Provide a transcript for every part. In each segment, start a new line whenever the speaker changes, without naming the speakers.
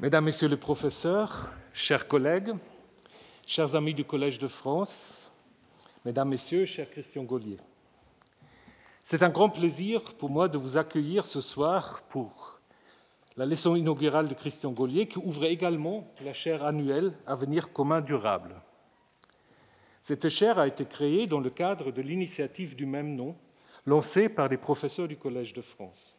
Mesdames, Messieurs les professeurs, chers collègues, chers amis du Collège de France, Mesdames, Messieurs, cher Christian Gaulier, c'est un grand plaisir pour moi de vous accueillir ce soir pour la leçon inaugurale de Christian Gaulier qui ouvre également la chaire annuelle Avenir commun durable. Cette chaire a été créée dans le cadre de l'initiative du même nom lancée par des professeurs du Collège de France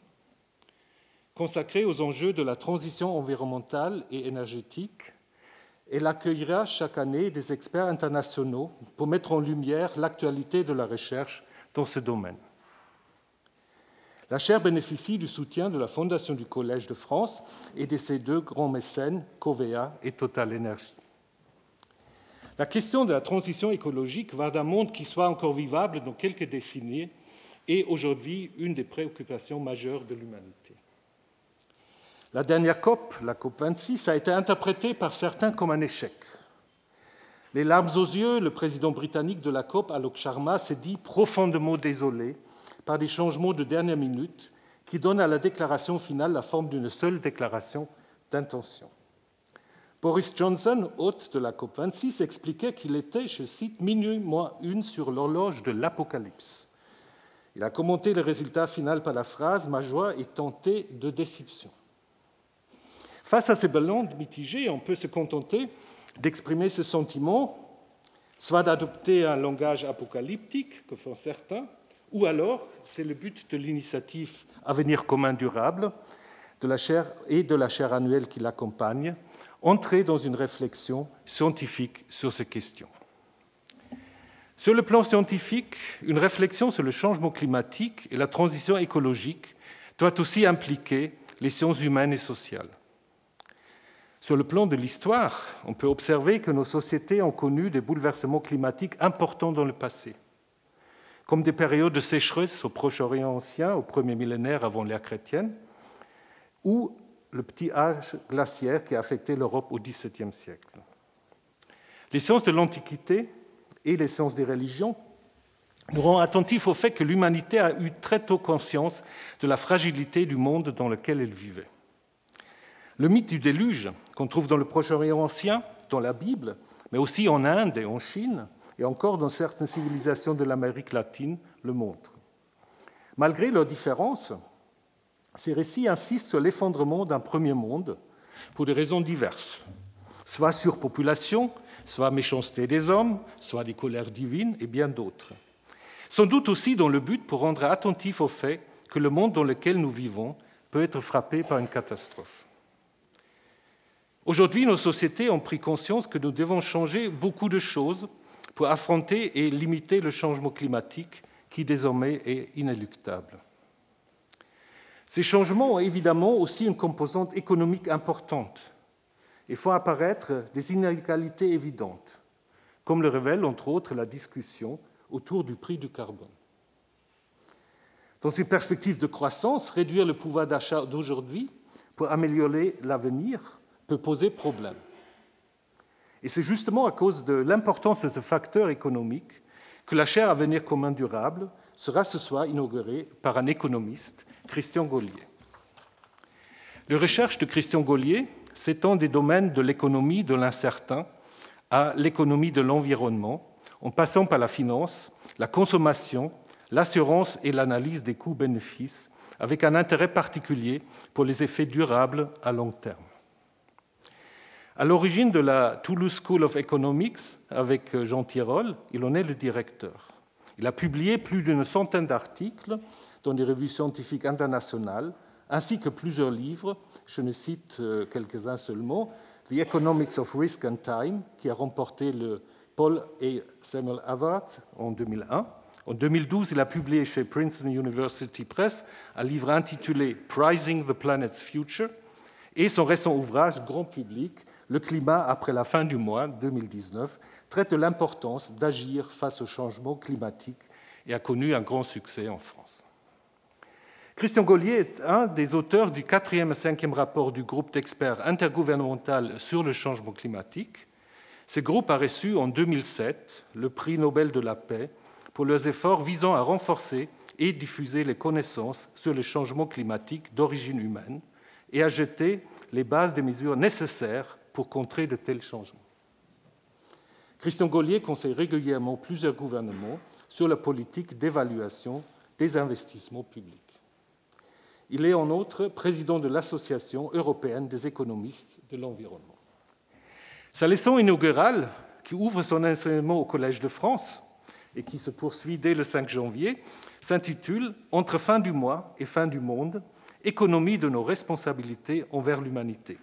consacrée aux enjeux de la transition environnementale et énergétique. Elle accueillera chaque année des experts internationaux pour mettre en lumière l'actualité de la recherche dans ce domaine. La chaire bénéficie du soutien de la Fondation du Collège de France et de ses deux grands mécènes, Covea et Total Energy. La question de la transition écologique va d'un monde qui soit encore vivable dans quelques décennies et aujourd'hui une des préoccupations majeures de l'humanité. La dernière COP, la COP 26, a été interprétée par certains comme un échec. Les larmes aux yeux, le président britannique de la COP, Alok Sharma, s'est dit profondément désolé par des changements de dernière minute qui donnent à la déclaration finale la forme d'une seule déclaration d'intention. Boris Johnson, hôte de la COP26, expliquait qu'il était, je cite, minuit moins une sur l'horloge de l'apocalypse. Il a commenté le résultat final par la phrase Ma joie est tentée de déception. Face à ces ballons mitigés, on peut se contenter d'exprimer ce sentiment, soit d'adopter un langage apocalyptique, que font certains, ou alors, c'est le but de l'initiative Avenir commun durable de la et de la chaire annuelle qui l'accompagne, entrer dans une réflexion scientifique sur ces questions. Sur le plan scientifique, une réflexion sur le changement climatique et la transition écologique doit aussi impliquer les sciences humaines et sociales. Sur le plan de l'histoire, on peut observer que nos sociétés ont connu des bouleversements climatiques importants dans le passé, comme des périodes de sécheresse au Proche-Orient ancien, au premier millénaire avant l'ère chrétienne, ou le petit âge glaciaire qui a affecté l'Europe au XVIIe siècle. Les sciences de l'Antiquité et les sciences des religions nous rendent attentifs au fait que l'humanité a eu très tôt conscience de la fragilité du monde dans lequel elle vivait. Le mythe du déluge, qu'on trouve dans le Proche-Orient ancien, dans la Bible, mais aussi en Inde et en Chine, et encore dans certaines civilisations de l'Amérique latine, le montre. Malgré leurs différences, ces récits insistent sur l'effondrement d'un premier monde pour des raisons diverses, soit surpopulation, soit méchanceté des hommes, soit des colères divines et bien d'autres. Sans doute aussi dans le but pour rendre attentif au fait que le monde dans lequel nous vivons peut être frappé par une catastrophe. Aujourd'hui, nos sociétés ont pris conscience que nous devons changer beaucoup de choses pour affronter et limiter le changement climatique qui désormais est inéluctable. Ces changements ont évidemment aussi une composante économique importante et font apparaître des inégalités évidentes, comme le révèle entre autres la discussion autour du prix du carbone. Dans une perspective de croissance, réduire le pouvoir d'achat d'aujourd'hui pour améliorer l'avenir peut poser problème. Et c'est justement à cause de l'importance de ce facteur économique que la chaire Avenir commun durable sera ce soir inaugurée par un économiste, Christian Gaulier. Les recherches de Christian Gaulier s'étendent des domaines de l'économie de l'incertain à l'économie de l'environnement, en passant par la finance, la consommation, l'assurance et l'analyse des coûts-bénéfices, avec un intérêt particulier pour les effets durables à long terme. À l'origine de la Toulouse School of Economics, avec euh, Jean Tirole, il en est le directeur. Il a publié plus d'une centaine d'articles dans des revues scientifiques internationales, ainsi que plusieurs livres. Je ne cite euh, quelques-uns seulement. The Economics of Risk and Time, qui a remporté le Paul et Samuel Award en 2001. En 2012, il a publié chez Princeton University Press un livre intitulé Pricing the Planet's Future et son récent ouvrage grand public le climat après la fin du mois 2019 traite l'importance d'agir face au changement climatique et a connu un grand succès en France. Christian Gaulier est un des auteurs du quatrième et cinquième rapport du groupe d'experts intergouvernemental sur le changement climatique. Ce groupe a reçu en 2007 le prix Nobel de la paix pour leurs efforts visant à renforcer et diffuser les connaissances sur le changement climatique d'origine humaine et à jeter les bases des mesures nécessaires pour contrer de tels changements. Christian Gaulier conseille régulièrement plusieurs gouvernements sur la politique d'évaluation des investissements publics. Il est en outre président de l'Association européenne des économistes de l'environnement. Sa leçon inaugurale, qui ouvre son enseignement au Collège de France et qui se poursuit dès le 5 janvier, s'intitule Entre fin du mois et fin du monde, économie de nos responsabilités envers l'humanité.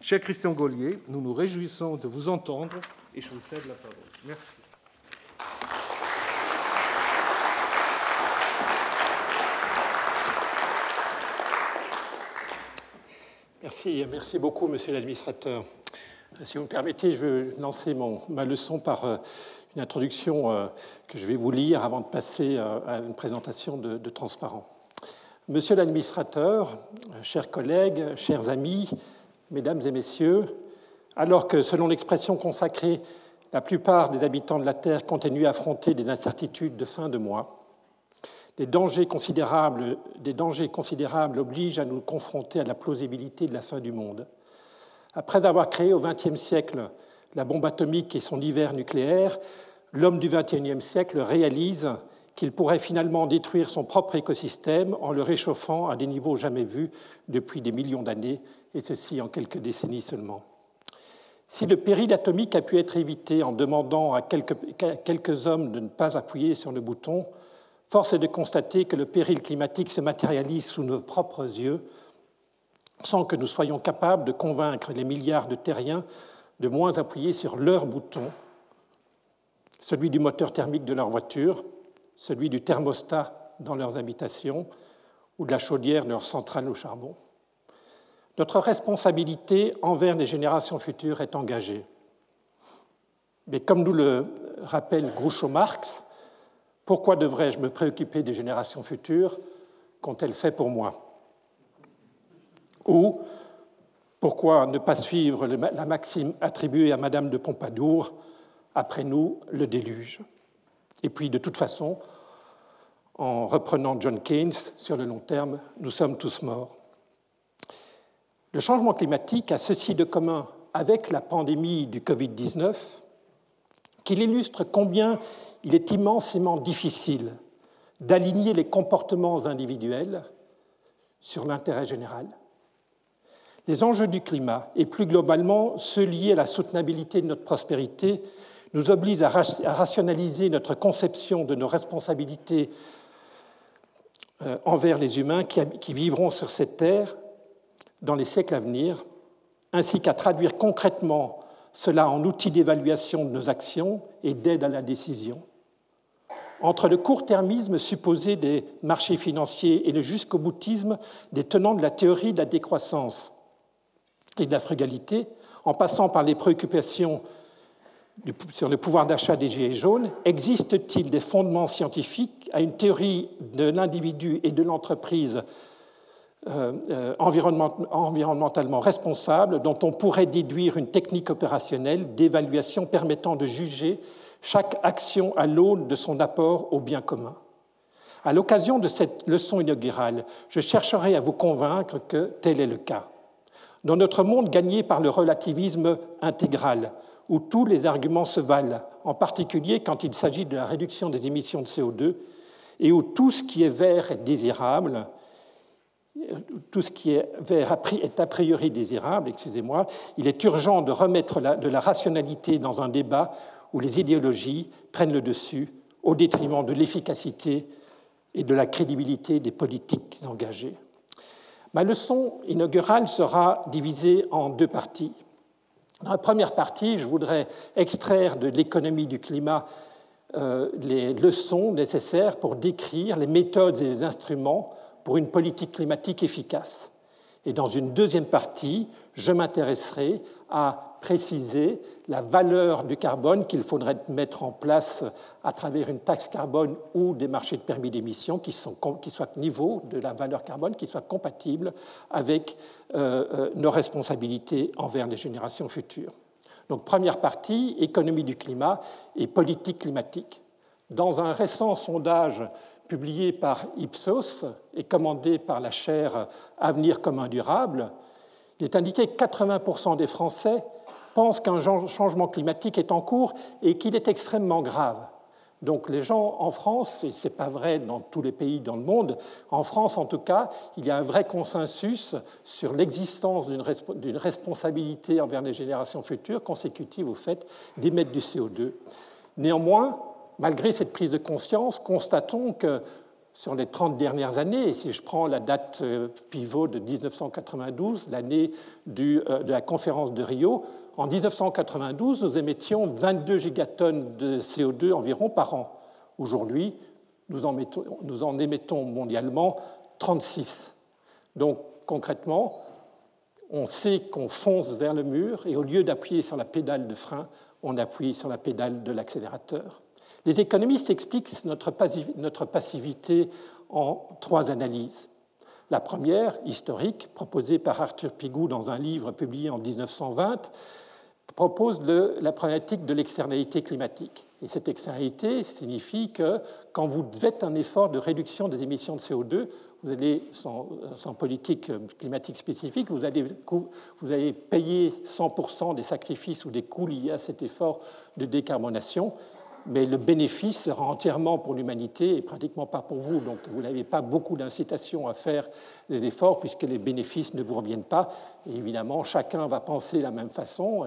Cher Christian Gaulier, nous nous réjouissons de vous entendre et je vous cède la parole. Merci.
Merci, merci beaucoup, monsieur l'administrateur. Si vous me permettez, je vais lancer ma leçon par euh, une introduction euh, que je vais vous lire avant de passer euh, à une présentation de, de transparent. Monsieur l'administrateur, chers collègues, chers amis, mesdames et messieurs, alors que, selon l'expression consacrée, la plupart des habitants de la Terre continuent à affronter des incertitudes de fin de mois, des dangers considérables, obligent à nous confronter à la plausibilité de la fin du monde. Après avoir créé au XXe siècle la bombe atomique et son hiver nucléaire, l'homme du XXIe siècle réalise qu'il pourrait finalement détruire son propre écosystème en le réchauffant à des niveaux jamais vus depuis des millions d'années, et ceci en quelques décennies seulement. Si le péril atomique a pu être évité en demandant à quelques, hommes de ne pas appuyer sur le bouton, force est de constater que le péril climatique se matérialise sous nos propres yeux sans que nous soyons capables de convaincre les milliards de terriens de moins appuyer sur leur bouton, celui du moteur thermique de leur voiture, celui du thermostat dans leurs habitations ou de la chaudière de leur centrale au charbon. Notre responsabilité envers les générations futures est engagée. Mais comme nous le rappelle Groucho Marx, pourquoi devrais-je me préoccuper des générations futures qu'ont-elles fait pour moi? Ou pourquoi ne pas suivre la maxime attribuée à Madame de Pompadour après nous le déluge Et puis, de toute façon, en reprenant John Keynes, sur le long terme, nous sommes tous morts. Le changement climatique a ceci de commun avec la pandémie du Covid-19 qu'il illustre combien il est immensément difficile d'aligner les comportements individuels sur l'intérêt général. Les enjeux du climat et plus globalement ceux liés à la soutenabilité de notre prospérité nous obligent à rationaliser notre conception de nos responsabilités euh, envers les humains qui vivront sur cette terre dans les siècles à venir, ainsi qu'à traduire concrètement cela en outils d'évaluation de nos actions et d'aide à la décision. Entre le court-termisme supposé des marchés financiers et le jusqu'au boutisme des tenants de la théorie de la décroissance et de la frugalité, en passant par les préoccupations sur le pouvoir d'achat des Gilets jaunes, existe-t-il des fondements scientifiques à une théorie de l'individu et de l'entreprise euh, euh, environnementalement responsable dont on pourrait déduire une technique opérationnelle d'évaluation permettant de juger chaque action à l'aune de son apport au bien commun. À l'occasion de cette leçon inaugurale, je chercherai à vous convaincre que tel est le cas. Dans notre monde gagné par le relativisme intégral, où tous les arguments se valent, en particulier quand il s'agit de la réduction des émissions de CO2, et où tout ce qui est vert est désirable, tout ce qui est a priori désirable, excusez-moi, il est urgent de remettre de la rationalité dans un débat où les idéologies prennent le dessus au détriment de l'efficacité et de la crédibilité des politiques engagées. Ma leçon inaugurale sera divisée en deux parties. Dans la première partie, je voudrais extraire de l'économie du climat euh, les leçons nécessaires pour décrire les méthodes et les instruments pour une politique climatique efficace. Et dans une deuxième partie, je m'intéresserai à préciser la valeur du carbone qu'il faudrait mettre en place à travers une taxe carbone ou des marchés de permis d'émission qui, qui, soient niveau de la valeur carbone, qui soient compatibles avec euh, euh, nos responsabilités envers les générations futures. Donc première partie, économie du climat et politique climatique. Dans un récent sondage publié par Ipsos et commandé par la chaire Avenir commun durable, il est indiqué que 80% des Français pensent qu'un changement climatique est en cours et qu'il est extrêmement grave. Donc les gens en France, et ce n'est pas vrai dans tous les pays dans le monde, en France en tout cas, il y a un vrai consensus sur l'existence d'une responsabilité envers les générations futures consécutive au fait d'émettre du CO2. Néanmoins, malgré cette prise de conscience, constatons que sur les 30 dernières années, et si je prends la date euh, pivot de 1992, l'année euh, de la conférence de Rio, en 1992, nous émettions 22 gigatonnes de CO2 environ par an. Aujourd'hui, nous, nous en, émettons mondialement 36. Donc concrètement, on sait qu'on fonce vers le mur et au lieu d'appuyer sur la pédale de frein, on appuie sur la pédale de l'accélérateur. Les économistes expliquent notre passivité en trois analyses. La première, historique, proposée par Arthur Pigou dans un livre publié en 1920, propose la problématique de l'externalité climatique. Et cette externalité signifie que quand vous faites un effort de réduction des émissions de CO2, vous allez, sans, politique climatique spécifique, vous allez, vous allez payer 100% des sacrifices ou des coûts liés à cet effort de décarbonation mais le bénéfice sera entièrement pour l'humanité et pratiquement pas pour vous. Donc vous n'avez pas beaucoup d'incitation à faire des efforts puisque les bénéfices ne vous reviennent pas. Et évidemment, chacun va penser de la même façon,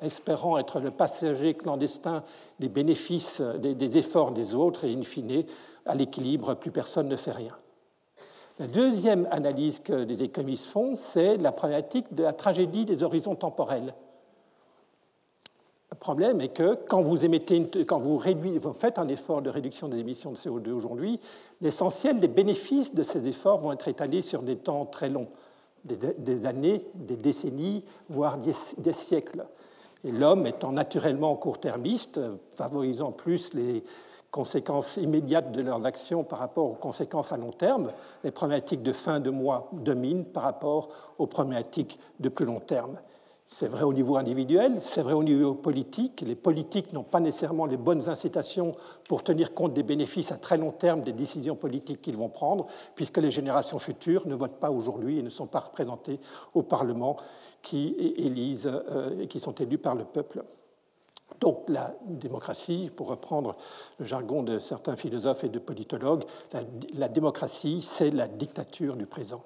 espérant être le passager clandestin des bénéfices, des, efforts des autres et in fine, à l'équilibre, plus personne ne fait rien. La deuxième analyse que les économistes font, c'est la problématique de la tragédie des horizons temporels. Le problème est que quand vous, faites un effort de réduction des émissions de CO2 aujourd'hui, l'essentiel des bénéfices de ces efforts vont être étalés sur des temps très longs, des, années, des décennies, voire des, siècles. Et l'homme étant naturellement court-termiste, favorisant plus les conséquences immédiates de leurs actions par rapport aux conséquences à long terme, les problématiques de fin de mois dominent par rapport aux problématiques de plus long terme. C'est vrai au niveau individuel, c'est vrai au niveau politique. Les politiques n'ont pas nécessairement les bonnes incitations pour tenir compte des bénéfices à très long terme des décisions politiques qu'ils vont prendre, puisque les générations futures ne votent pas aujourd'hui et ne sont pas représentées au Parlement qui élisent euh, qui sont élus par le peuple. Donc la démocratie, pour reprendre le jargon de certains philosophes et de politologues, la démocratie, c'est la dictature du présent.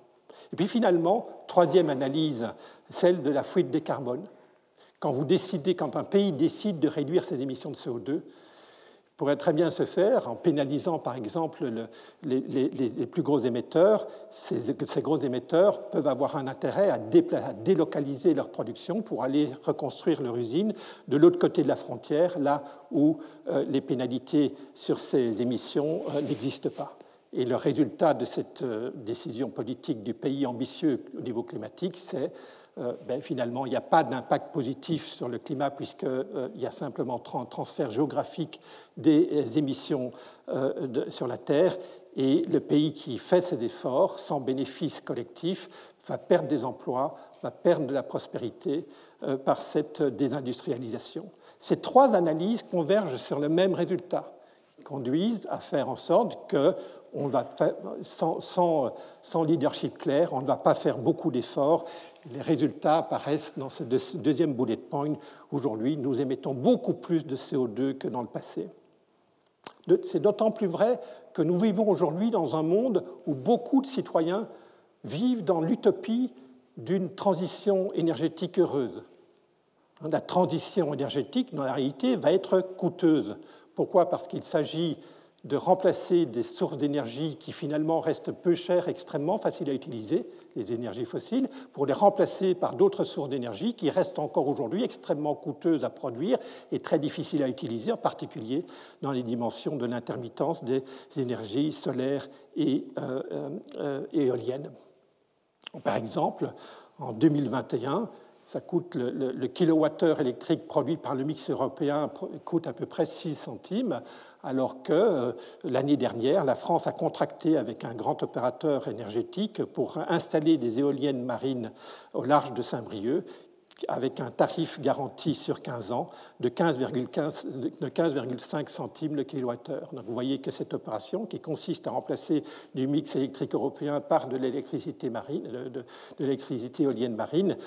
Et puis finalement, troisième analyse, celle de la fuite des carbones. Quand vous décidez, quand un pays décide de réduire ses émissions de CO2, pourrait très bien se faire en pénalisant par exemple les, plus gros émetteurs. Ces, gros émetteurs peuvent avoir un intérêt à, délocaliser leur production pour aller reconstruire leur usine de l'autre côté de la frontière, là où euh, les pénalités sur ces émissions euh, n'existent pas. Et le résultat de cette euh, décision politique du pays ambitieux au niveau climatique, c'est euh, ben, finalement, il n'y a pas d'impact positif sur le climat puisqu'il euh, y a simplement un transfert géographique des émissions sur la Terre. Et le pays qui fait ces efforts, sans bénéfice collectif, va perdre des emplois, va perdre de la prospérité par cette désindustrialisation. Ces trois analyses convergent sur le même résultat conduisent à faire en sorte que on va sans, sans, leadership clair, on ne va pas faire beaucoup d'efforts. Les résultats apparaissent dans ce deuxième bullet point. Aujourd'hui, nous émettons beaucoup plus de CO2 que dans le passé. C'est d'autant plus vrai que nous vivons aujourd'hui dans un monde où beaucoup de citoyens vivent dans l'utopie d'une transition énergétique heureuse. La transition énergétique, dans la réalité, va être coûteuse. Pourquoi? Parce qu'il s'agit de remplacer des sources d'énergie qui finalement restent peu chères, extrêmement faciles à utiliser, les énergies fossiles, pour les remplacer par d'autres sources d'énergie qui restent encore aujourd'hui extrêmement coûteuses à produire et très difficiles à utiliser, en particulier dans les dimensions de l'intermittence des énergies solaires et euh, euh, éoliennes. Par exemple, en 2021, ça coûte le, kilowattheure électrique produit par le mix européen coûte à peu près 6 centimes, alors que euh, l'année dernière, la France a contracté avec un grand opérateur énergétique pour installer des éoliennes marines au large de Saint-Brieuc avec un tarif garanti sur 15 ans de 15,5 centimes le kilowattheure. Donc vous voyez que cette opération, qui consiste à remplacer du mix électrique européen par de l'électricité marine, de, l'électricité éolienne marine,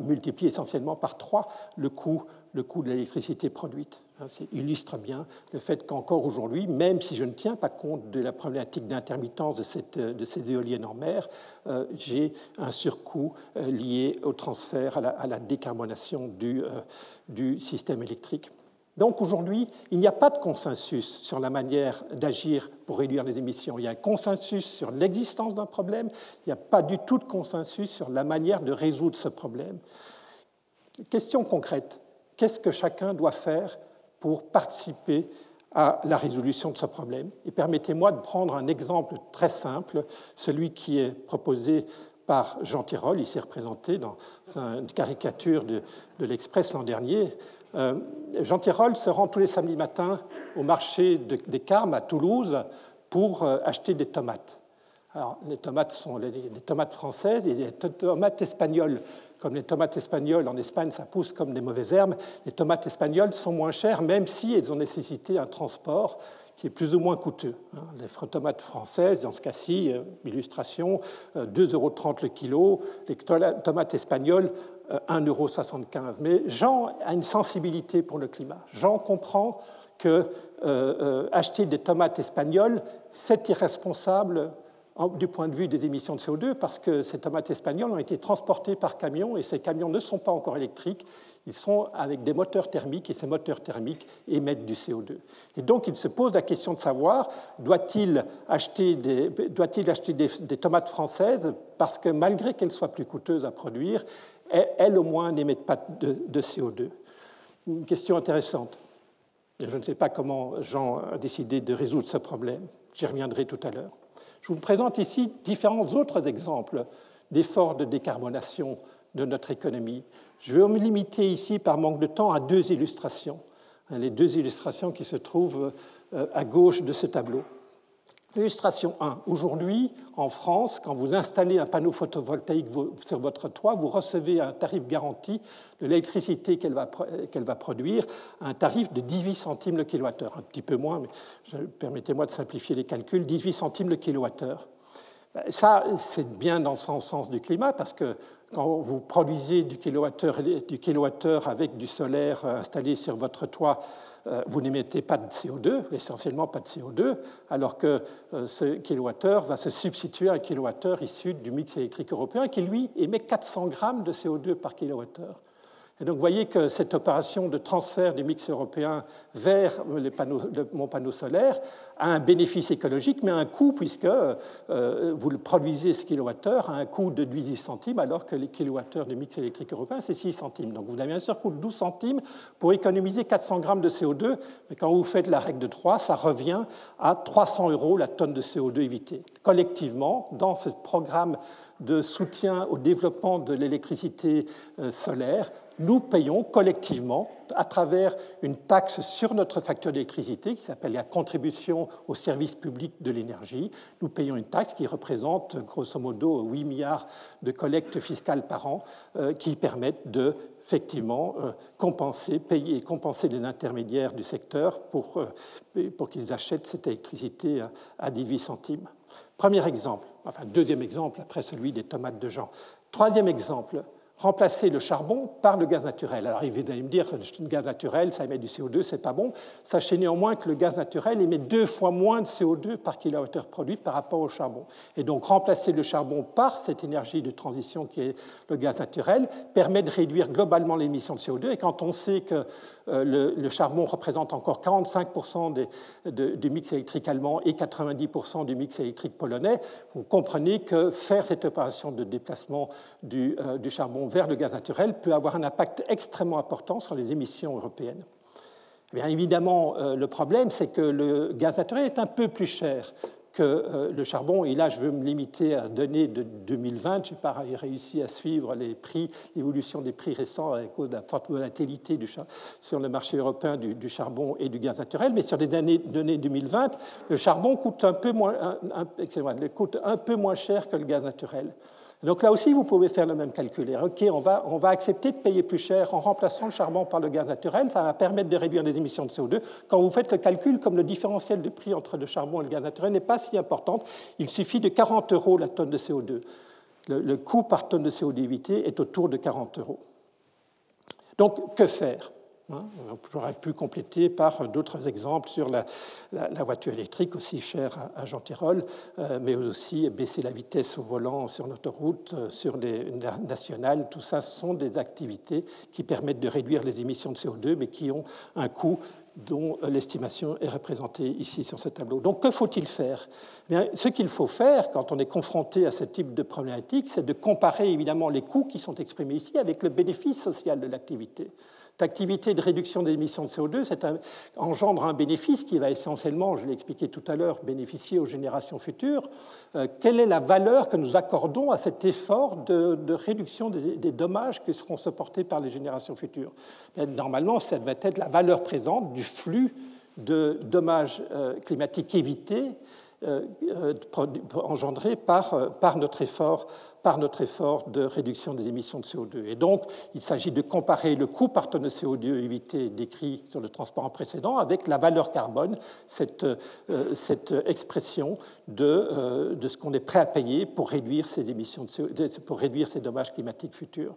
multiplie essentiellement par 3 le coût le coût de l'électricité produite. Ça hein, illustre bien le fait qu'encore aujourd'hui, même si je ne tiens pas compte de la problématique d'intermittence de, de, ces éoliennes en mer, euh, j'ai un surcoût euh, lié au transfert, à la, décarbonation du, euh, du système électrique. Donc aujourd'hui, il n'y a pas de consensus sur la manière d'agir pour réduire les émissions. Il y a un consensus sur l'existence d'un problème, il n'y a pas du tout de consensus sur la manière de résoudre ce problème. Question concrète qu'est-ce que chacun doit faire pour participer à la résolution de ce problème. Et permettez-moi de prendre un exemple très simple, celui qui est proposé par Jean Tirole, ici représenté dans une caricature de, l'Express l'an dernier. Euh, Jean Tirole se rend tous les samedis matins au marché des Carmes à Toulouse pour euh, acheter des tomates. Alors, les tomates sont les, tomates françaises et les tomates espagnoles comme les tomates espagnoles en Espagne, ça pousse comme des mauvaises herbes, les tomates espagnoles sont moins chères, même si elles ont nécessité un transport qui est plus ou moins coûteux. Hein. Les tomates françaises, dans ce cas-ci, euh, illustration, 2,30 euh, euros le kilo, les tomates espagnoles, 1,75 euh, euros. Mais Jean a une sensibilité pour le climat. Jean comprend que acheter des tomates espagnoles, c'est irresponsable du point de vue des émissions de CO2 parce que ces tomates espagnoles ont été transportées par camion et ces camions ne sont pas encore électriques, ils sont avec des moteurs thermiques et ces moteurs thermiques émettent du CO2. Et donc il se pose la question de savoir doit-il acheter, des, acheter des, tomates françaises? Parce que malgré qu'elles soient plus coûteuses à produire, elles, au moins n'émettent pas de, de CO2 Une question intéressante. Je ne sais pas comment Jean a décidé de résoudre ce problème. J'y reviendrai tout à l'heure. Je vous présente ici différents autres exemples d'efforts de décarbonation de notre économie. Je vais me limiter ici, par manque de temps, à deux illustrations, les deux illustrations qui se trouvent euh, à gauche de ce tableau. Illustration 1. Aujourd'hui, en France, quand vous installez un panneau photovoltaïque sur votre toit, vous recevez un tarif garanti de l'électricité qu'elle va, produire, un tarif de 18 centimes le kilowattheure. Un petit peu moins, mais permettez-moi de simplifier les calculs, 18 centimes le kilowattheure. Ben, ça, c'est bien dans le sens du climat, parce que quand vous produisez du kilowattheure, du kilowattheure avec du solaire installé sur votre toit, euh, vous n'émettez pas de CO2, essentiellement pas de CO2, alors que euh, ce kilowattheure va se substituer à un kilowattheure issu du mix électrique européen qui, lui, émet 400 grammes de CO2 par kilowattheure. Et donc vous voyez que cette opération de transfert du mix européen vers mon panneau solaire a un bénéfice écologique, mais un coût, puisque euh, vous le produisez ce kilowattheure à un coût de 18 centimes, alors que les kilowattheures du mix électrique européen, c'est 6 centimes. Donc vous avez un surcoût de 12 centimes pour économiser 400 grammes de CO2, mais quand vous faites la règle de 3, ça revient à 300 euros la tonne de CO2 évitée. Collectivement, dans ce programme de soutien au développement de l'électricité euh, solaire, nous payons collectivement, à travers une taxe sur notre facture d'électricité qui s'appelle la contribution au service public de l'énergie, nous payons une taxe qui représente grosso modo 8 milliards de collectes fiscales par an euh, qui permettent de effectivement euh, compenser, payer et compenser les intermédiaires du secteur pour, euh, pour qu'ils achètent cette électricité à 18 centimes. Premier exemple, enfin deuxième exemple après celui des tomates de Jean. Troisième exemple, remplacer le charbon par le gaz naturel. Alors, il allez me dire, le gaz naturel, ça émet du CO2, c'est pas bon. Sachez néanmoins que le gaz naturel émet deux fois moins de CO2 par kilowattheure produit par rapport au charbon. Et donc, remplacer le charbon par cette énergie de transition qui est le gaz naturel permet de réduire globalement l'émission de CO2. Et quand on sait que euh, le, charbon représente encore 45% du mix électrique allemand et 90% du mix électrique polonais, vous comprenez que faire cette opération de déplacement du, euh, du charbon vers le gaz naturel peut avoir un impact extrêmement important sur les émissions européennes. Bien évidemment, euh, le problème, c'est que le gaz naturel est un peu plus cher que euh, le charbon, et là je veux me limiter à donner de 2020, je n'ai pas réussi à suivre les prix, l'évolution des prix récents à cause de la forte volatilité du sur le marché européen du, charbon et du gaz naturel, mais sur les données, 2020, le charbon coûte un peu moins, coûte un peu moins cher que le gaz naturel. Donc là aussi, vous pouvez faire le même calcul. OK, on va, accepter de payer plus cher en remplaçant le charbon par le gaz naturel. Ça va permettre de réduire les émissions de CO2. Quand vous faites le calcul, comme le différentiel de prix entre le charbon et le gaz naturel n'est pas si important, il suffit de 40 euros la tonne de CO2. Le, le coût par tonne de CO2 évité est autour de 40 euros. Donc, que faire? J'aurais pu compléter par d'autres exemples sur la, voiture électrique, aussi chère à, Jean Tirole, euh, mais aussi baisser la vitesse au volant sur l'autoroute, euh, sur les nationales. Tout ça sont des activités qui permettent de réduire les émissions de CO2, mais qui ont un coût dont l'estimation est représentée ici sur ce tableau. Donc que faut-il faire? Eh Ce qu'il faut faire quand on est confronté à ce type de problématique, c'est de comparer évidemment les coûts qui sont exprimés ici avec le bénéfice social de l'activité activité de réduction des émissions de CO2 ça engendre un bénéfice qui va essentiellement, je l'ai expliqué tout à l'heure, bénéficier aux générations futures. Euh, quelle est la valeur que nous accordons à cet effort de, réduction des, dommages qui seront supportés par les générations futures? Normalement, ça va être la valeur présente du flux de dommages euh, climatiques évités euh, engendrés par notre effort par notre effort de réduction des émissions de CO2. Et donc, il s'agit de comparer le coût par tonne de CO2 évité décrit sur le transport en précédent avec la valeur carbone, cette, euh, cette expression de, euh, de ce qu'on est prêt à payer pour réduire ces émissions de CO2, pour réduire ces dommages climatiques futurs.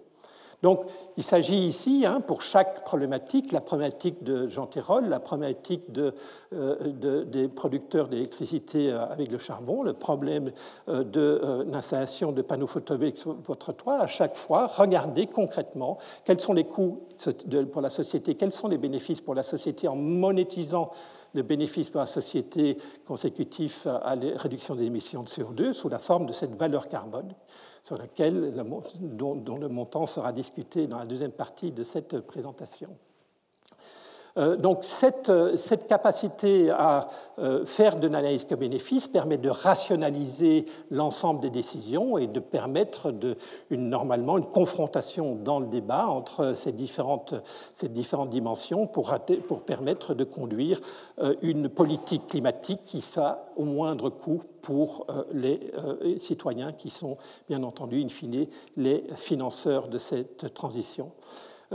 Donc, il s'agit ici, hein, pour chaque problématique, la problématique de Jean Tirole, la problématique euh, des producteurs d'électricité euh, avec le charbon, le problème euh, de de panneaux photovoltaïques sur votre toit, à chaque fois, regardez concrètement quels sont les coûts pour la société, quels sont les bénéfices pour la société en monétisant le bénéfice pour la société consécutif à la réduction des émissions de CO2 sous la forme de cette valeur carbone sur laquelle, dont, dont le montant sera discuté dans la deuxième partie de cette présentation. Euh, donc cette, euh, cette, capacité à euh, faire de l'analyse que bénéfice permet de rationaliser l'ensemble des décisions et de permettre normalement une confrontation dans le débat entre ces différentes, ces différentes dimensions pour, pour permettre de conduire une politique climatique qui soit au moindre coût pour les citoyens qui sont bien entendu in fine les financeurs de cette transition.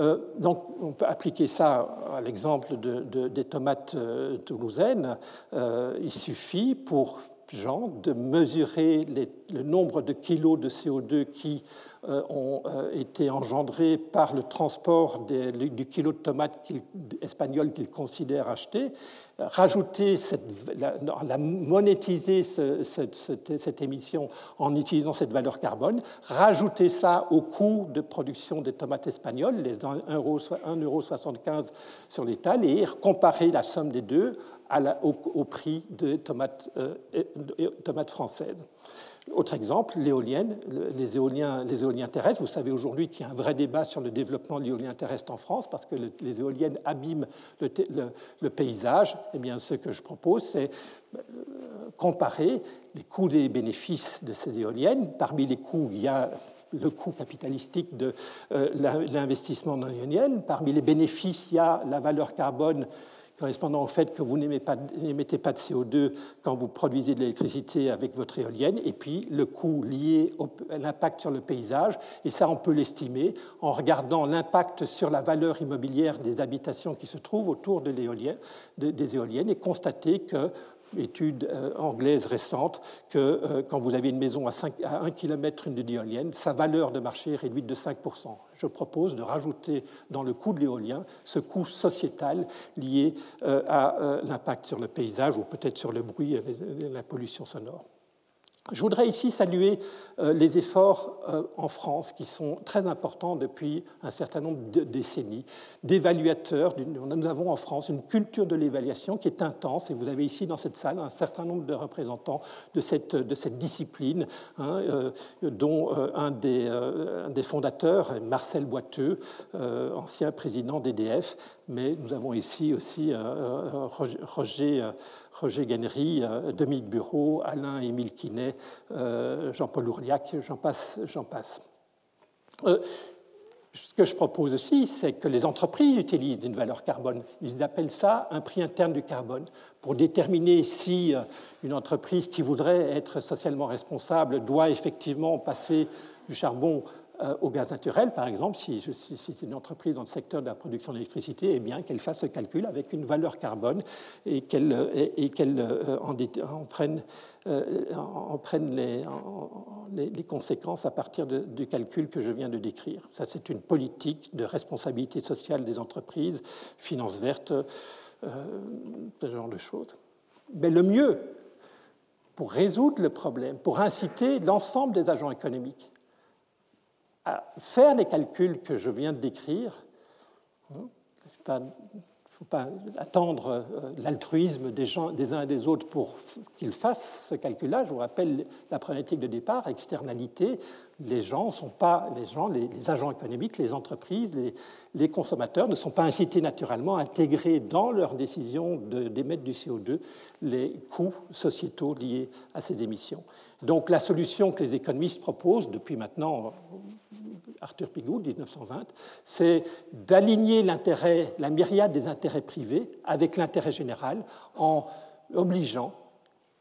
Euh, donc, on peut appliquer ça à l'exemple des tomates euh, toulousaines. Euh, il suffit pour Jean de mesurer le nombre de kilos de CO2 qui ont été engendrés par le transport du kilo de tomates espagnol qu'il considère acheter rajouter cette, la, monétiser cette, émission en utilisant cette valeur carbone, rajouter ça au coût de production des tomates espagnoles, les 1,75 euro sur l'étal, et comparer la somme des deux au, prix des tomates, euh, tomates françaises. Autre exemple, l'éolienne, les éoliens, les éoliens terrestres. Vous savez aujourd'hui qu'il y a un vrai débat sur le développement de l'éolien terrestre en France parce que les éoliennes abîment le, paysage. Eh bien, ce que je propose, c'est euh, comparer les coûts les bénéfices de ces éoliennes. Parmi les coûts, il y a le coût capitalistique de euh, l'investissement dans l'éolienne. Parmi les bénéfices, il y a la valeur carbone correspondant au fait que vous n'émettez pas de CO2 quand vous produisez de l'électricité avec votre éolienne, et puis le coût lié à l'impact sur le paysage. Et ça, on peut l'estimer en regardant l'impact sur la valeur immobilière des habitations qui se trouvent autour de des éoliennes et constater que étude euh, anglaise récente que euh, quand vous avez une maison à, 5, à 1 km éolienne, sa valeur de marché est réduite de 5%. Je propose de rajouter dans le coût de l'éolien ce coût sociétal lié euh, à l'impact sur le paysage ou peut-être sur le bruit et la pollution sonore. Je voudrais ici saluer euh, les efforts euh, en France qui sont très importants depuis un certain nombre de décennies, d'évaluateurs. Nous avons en France une culture de l'évaluation qui est intense et vous avez ici dans cette salle un certain nombre de représentants de cette, discipline, hein, euh, dont un des, fondateurs, Marcel Boiteux, ancien président d'EDF, mais nous avons ici aussi Roger Roger Guénery, euh, Dominique Bureau, Alain-Émile Quinet, euh, Jean-Paul Ourliac, j'en passe. J'en passe. Euh, ce que je propose aussi, c'est que les entreprises utilisent une valeur carbone. Ils appellent ça un prix interne du carbone pour déterminer si une entreprise qui voudrait être socialement responsable doit effectivement passer du charbon au gaz naturel, par exemple, si, c'est une entreprise dans le secteur de la production d'électricité, eh bien qu'elle fasse ce calcul avec une valeur carbone et qu'elle euh, en, prenne, les, conséquences à partir du calcul que je viens de décrire. Ça, c'est une politique de responsabilité sociale des entreprises, finances vertes, ce genre de choses. Mais le mieux pour résoudre le problème, pour inciter l'ensemble des agents économiques à faire les calculs que je viens de décrire, hein, faut pas attendre euh, l'altruisme des, uns et des autres pour qu'ils fassent ce calcul-là. Je vous rappelle la problématique de départ, externalité. Les gens sont pas, les agents économiques, les entreprises, les, les, consommateurs ne sont pas incités naturellement à intégrer dans leur décision d'émettre du CO2 les coûts sociétaux liés à ces émissions. Donc la solution que les économistes proposent depuis maintenant Arthur Pigou, 1920, c'est d'aligner l'intérêt, la myriade des intérêts privés avec l'intérêt général en obligeant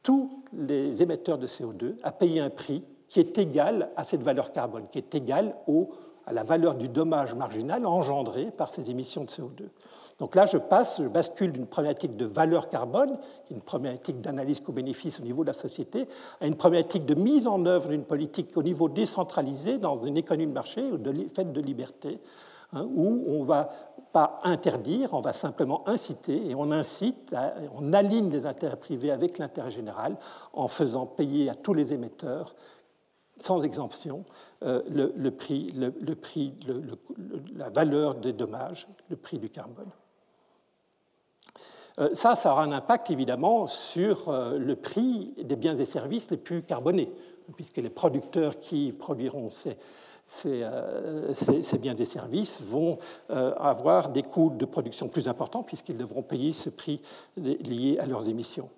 tous les émetteurs de CO2 à payer un prix qui est égal à cette valeur carbone, qui est égal à la valeur du dommage marginal engendré par ces émissions de CO2. Donc là, je passe, je bascule d'une problématique de valeur carbone, qui est une problématique d'analyse co-bénéfice au niveau de la société, à une problématique de mise en œuvre d'une politique au niveau décentralisé dans une économie de marché faite de liberté, hein, où on ne va pas interdire, on va simplement inciter, et on incite, on aligne les intérêts privés avec l'intérêt général en faisant payer à tous les émetteurs sans exemption, euh, le, prix la valeur des dommages, le prix du carbone. Euh, ça, ça aura un impact évidemment sur euh, le prix des biens et services les plus carbonés, puisque les producteurs qui produiront ces, euh, biens et services vont avoir des coûts de production plus importants puisqu'ils devront payer ce prix lié à leurs émissions.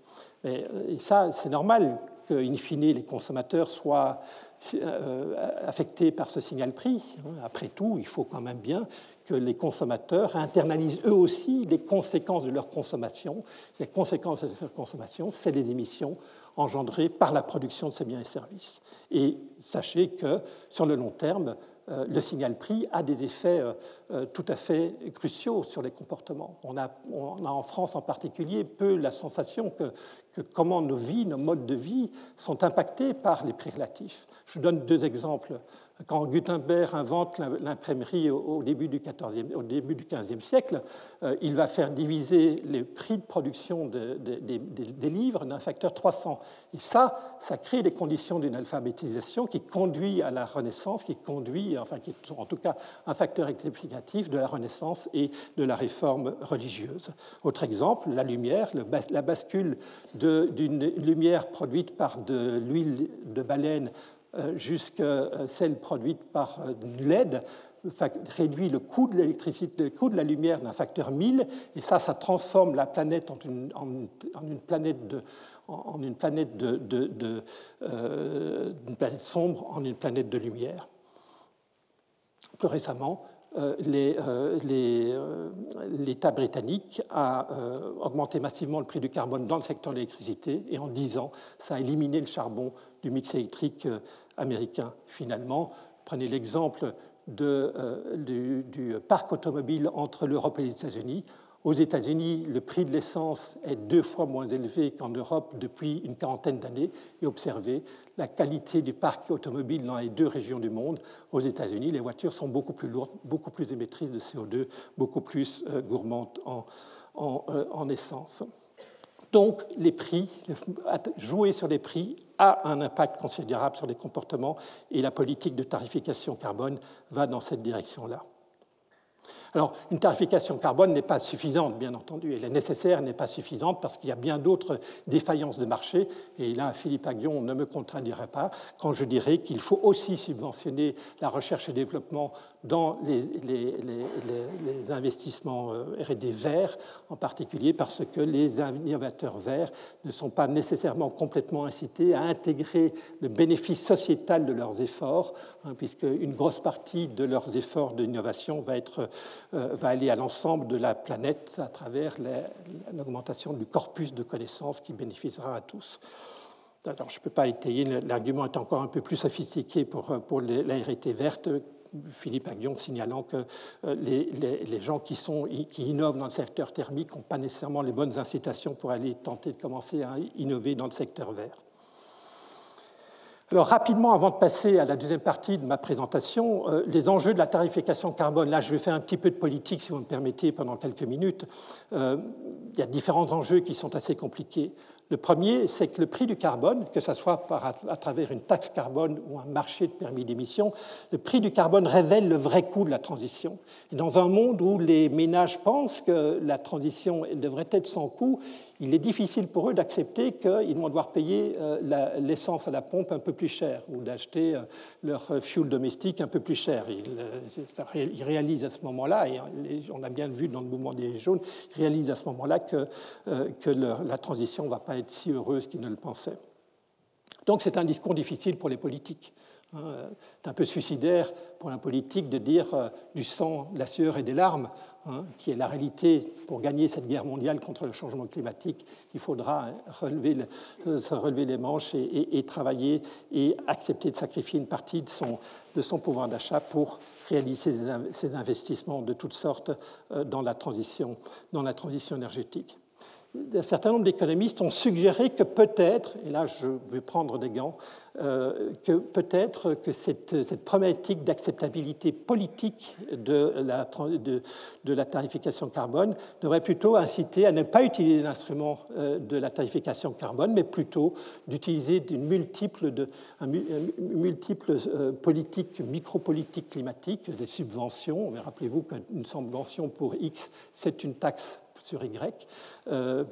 Et, ça, c'est normal qu'in fine, les consommateurs soient affectés par ce signal prix. Après tout, il faut quand même bien que les consommateurs internalisent eux aussi les conséquences de leur consommation. Les conséquences de leur consommation, c'est les émissions engendrées par la production de ces biens et services. Et sachez que sur le long terme, euh, le signal prix a des effets euh, tout à fait cruciaux sur les comportements. On a, on a, en France en particulier peu la sensation que, comment nos vies, nos modes de vie sont impactés par les prix relatifs. Je vous donne deux exemples quand Gutenberg invente l'imprimerie au début du, XVe siècle, euh, il va faire diviser les prix de production des livres d'un facteur 300. Et ça, ça crée des conditions d'une alphabétisation qui conduit à la Renaissance, qui conduit, enfin, qui est en tout cas un facteur explicatif de la Renaissance et de la réforme religieuse. Autre exemple, la lumière, la bascule d'une lumière produite par de l'huile de baleine euh, jusqu'à celle produite par euh, LED réduit le coût de l'électricité, le coût de la lumière d'un facteur 1000, et ça, ça transforme la planète en une, une planète de, une euh, une planète sombre en une planète de lumière. Plus récemment, l'État britannique a augmenté massivement le prix du carbone dans le secteur de l'électricité et en 10 ans, ça a éliminé le charbon du mix électrique euh, américain finalement. Prenez l'exemple euh, du, parc automobile entre l'Europe et les États-Unis. Aux États-Unis, le prix de l'essence est deux fois moins élevé qu'en Europe depuis une quarantaine d'années. Et observez la qualité du parc automobile dans les deux régions du monde. Aux États-Unis, les voitures sont beaucoup plus lourdes, beaucoup plus émettrices de CO2, beaucoup plus euh, gourmandes en, en essence. Donc, les prix, jouer sur les prix a un impact considérable sur les comportements et la politique de tarification carbone va dans cette direction-là. Alors, une tarification carbone n'est pas suffisante, bien entendu. Elle est nécessaire, n'est pas suffisante parce qu'il y a bien d'autres défaillances de marché. Et là, Philippe Aguillon ne me contradirait pas quand je dirais qu'il faut aussi subventionner la recherche et développement dans les, investissements euh, RD verts, en particulier parce que les innovateurs verts ne sont pas nécessairement complètement incités à intégrer le bénéfice sociétal de leurs efforts, hein, puisque une grosse partie de leurs efforts d'innovation va être va aller à l'ensemble de la planète à travers l'augmentation du corpus de connaissances qui bénéficiera à tous. Alors, je ne peux pas étayer, l'argument est encore un peu plus sophistiqué pour, pour la RT verte, Philippe Aguillon signalant que euh, les, gens qui, sont, qui innovent dans le secteur thermique n'ont pas nécessairement les bonnes incitations pour aller tenter de commencer à innover dans le secteur vert. Alors rapidement, avant de passer à la deuxième partie de ma présentation, euh, les enjeux de la tarification carbone. Là, je vais faire un petit peu de politique, si vous me permettez, pendant quelques minutes. Euh, il y a différents enjeux qui sont assez compliqués. Le premier, c'est que le prix du carbone, que ce soit à travers une taxe carbone ou un marché de permis d'émission, le prix du carbone révèle le vrai coût de la transition. Et dans un monde où les ménages pensent que la transition devrait être sans coût, il est difficile pour eux d'accepter qu'ils vont devoir payer euh, l'essence à la pompe un peu plus cher ou d'acheter euh, leur fuel domestique un peu plus cher. Ils, réalisent à ce moment-là, et on a bien vu dans le mouvement des jaunes, ils réalisent à ce moment-là que, euh, que la transition ne va pas être si heureuse qu'ils ne le pensaient. Donc c'est un discours difficile pour les politiques. Hein, c'est un peu suicidaire pour un politique de dire du sang, de la sueur et des larmes. Hein, qui est la réalité pour gagner cette guerre mondiale contre le changement climatique, il faudra relever se relever les manches et, travailler et accepter de sacrifier une partie de son, pouvoir d'achat pour réaliser ces investissements de toutes sortes euh, dans la transition énergétique un certain nombre d'économistes ont suggéré que peut-être, et là je vais prendre des gants, euh, que peut-être que cette, problématique d'acceptabilité politique de la, tarification carbone devrait plutôt inciter à ne pas utiliser l'instrument euh, de la tarification carbone, mais plutôt d'utiliser une multiple, de, multiple euh, politique, micropolitique climatique, des subventions. Rappelez-vous qu'une subvention pour X, c'est une taxe sur Y. Euh,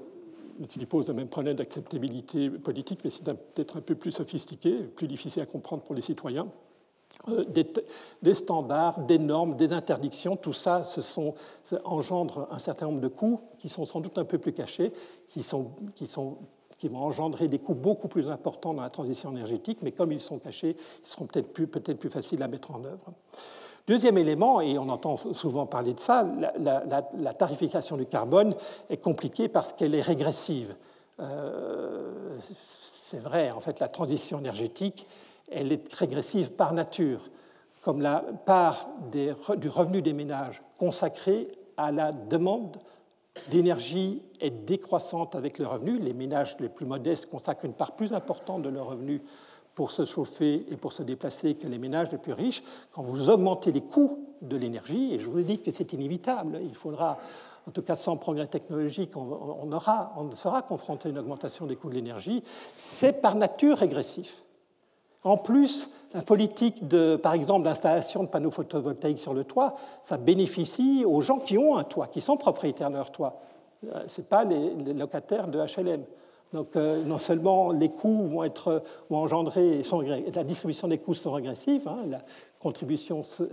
il pose le même problème d'acceptabilité politique, mais c'est peut-être un peu plus sophistiqué, plus difficile à comprendre pour les citoyens. Euh, des, standards, des normes, des interdictions, tout ça, engendre un certain nombre de coûts qui sont sans doute un peu plus cachés, qui, vont engendrer des coûts beaucoup plus importants dans la transition énergétique, mais comme ils sont cachés, ils seront peut-être plus, peut plus faciles à mettre en œuvre. Deuxième élément, et on entend souvent parler de ça, la, tarification du carbone est compliquée parce qu'elle est régressive. Euh, c'est vrai, en fait, la transition énergétique, elle est régressive par nature, comme la part du revenu des ménages consacré à la demande d'énergie est décroissante avec le revenu. Les ménages les plus modestes consacrent une part plus importante de leur revenu pour se chauffer et pour se déplacer que les ménages les plus riches, quand vous augmentez les coûts de l'énergie, et je vous ai dit que c'est inévitable, il faudra, en tout cas sans progrès technologique, on, aura, on sera confronté à une augmentation des coûts de l'énergie, c'est par nature régressif. En plus, la politique de, par exemple, d'installation de panneaux photovoltaïques sur le toit, ça bénéficie aux gens qui ont un toit, qui sont propriétaires de leur toit. Euh, Ce n'est pas les, locataires de HLM. Donc, euh, non seulement les coûts vont être vont engendrer, la distribution des coûts sont régressives, hein, la contribution euh,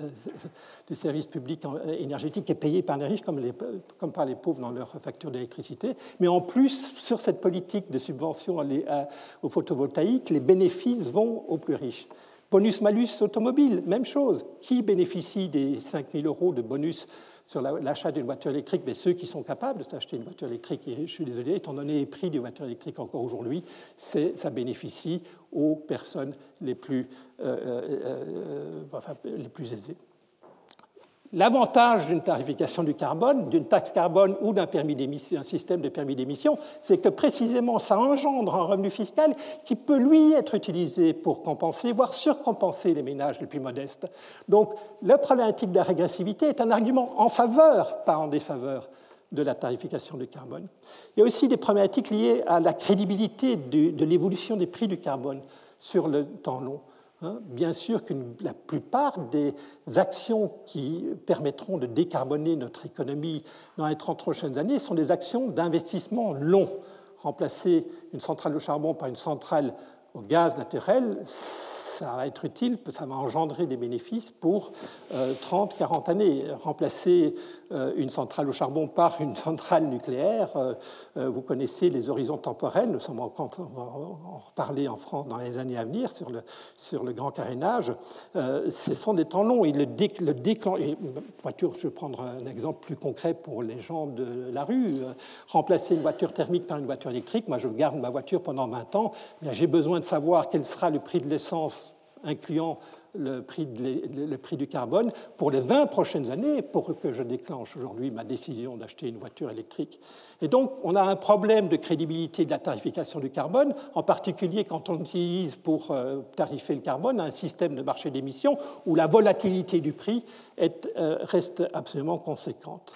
des services publics énergétiques est payée par les riches comme, par les pauvres dans leur facture d'électricité, mais en plus, sur cette politique de subvention aux photovoltaïques, les bénéfices vont aux plus riches. Bonus-malus automobile, même chose. Qui bénéficie des 5 000 euros de bonus sur l'achat d'une voiture électrique, mais ceux qui sont capables de s'acheter une voiture électrique, et je suis désolé, étant donné les prix des voitures électriques encore aujourd'hui, ça bénéficie aux personnes les plus, euh, euh, euh, enfin, les plus aisées. L'avantage d'une tarification du carbone, d'une taxe carbone ou d'un système de permis d'émission, c'est que précisément ça engendre un revenu fiscal qui peut lui être utilisé pour compenser, voire surcompenser les ménages les plus modestes. Donc la problématique de la régressivité est un argument en faveur, pas en défaveur de la tarification du carbone. Il y a aussi des problématiques liées à la crédibilité de l'évolution des prix du carbone sur le temps long. Hein, bien sûr que la plupart des actions qui permettront de décarboner notre économie dans les 30 prochaines années sont des actions d'investissement long. Remplacer une centrale au charbon par une centrale au gaz naturel, ça va être utile, ça va engendrer des bénéfices pour 30, 40 années. Remplacer une centrale au charbon par une centrale nucléaire, vous connaissez les horizons temporels, nous sommes en, en reparler en France dans les années à venir sur le, sur le grand carénage, ce sont des temps longs. Le, voiture, je vais prendre un exemple plus concret pour les gens de la rue. Remplacer une voiture thermique par une voiture électrique, moi je garde ma voiture pendant 20 ans, j'ai besoin de savoir quel sera le prix de l'essence, incluant le prix, du carbone pour les 20 prochaines années pour que je déclenche aujourd'hui ma décision d'acheter une voiture électrique. Et donc, on a un problème de crédibilité de la tarification du carbone, en particulier quand on utilise pour euh, tarifer le carbone un système de marché d'émissions où la volatilité du prix euh, reste absolument conséquente.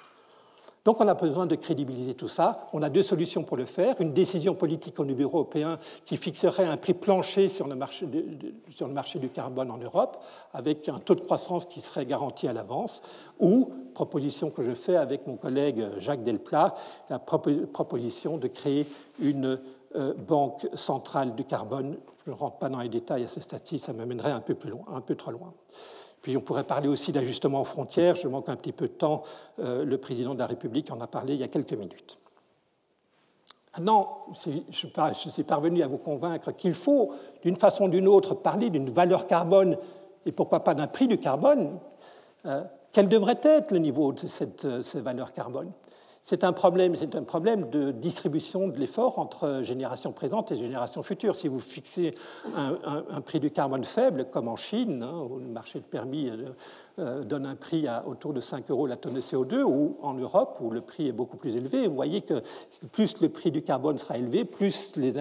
Donc on a besoin de crédibiliser tout ça. On a deux solutions pour le faire. Une décision politique au niveau européen qui fixerait un prix plancher sur le marché, du carbone en Europe, avec un taux de croissance qui serait garanti à l'avance, ou, proposition que je fais avec mon collègue Jacques Delplat, la proposition de créer une euh, banque centrale du carbone. Je ne rentre pas dans les détails à ce stade-ci, ça m'amènerait un peu trop loin. Puis on pourrait parler aussi d'ajustement aux frontières. Je manque un petit peu de temps. Euh, le président de la République en a parlé il y a quelques minutes. Maintenant, je suis parvenu à vous convaincre qu'il faut, d'une façon ou d'une autre, parler d'une valeur carbone et pourquoi pas d'un prix du carbone. Euh, quel devrait être le niveau de cette, euh, cette valeur carbone? C'est un problème, c'est un problème de distribution de l'effort entre générations présentes et générations futures. Si vous fixez un, prix du carbone faible, comme en Chine, hein, où le marché de permis euh, euh, donne un prix autour de 5 euros la tonne de CO2, ou en Europe, où le prix est beaucoup plus élevé, vous voyez que plus le prix du carbone sera élevé, plus les,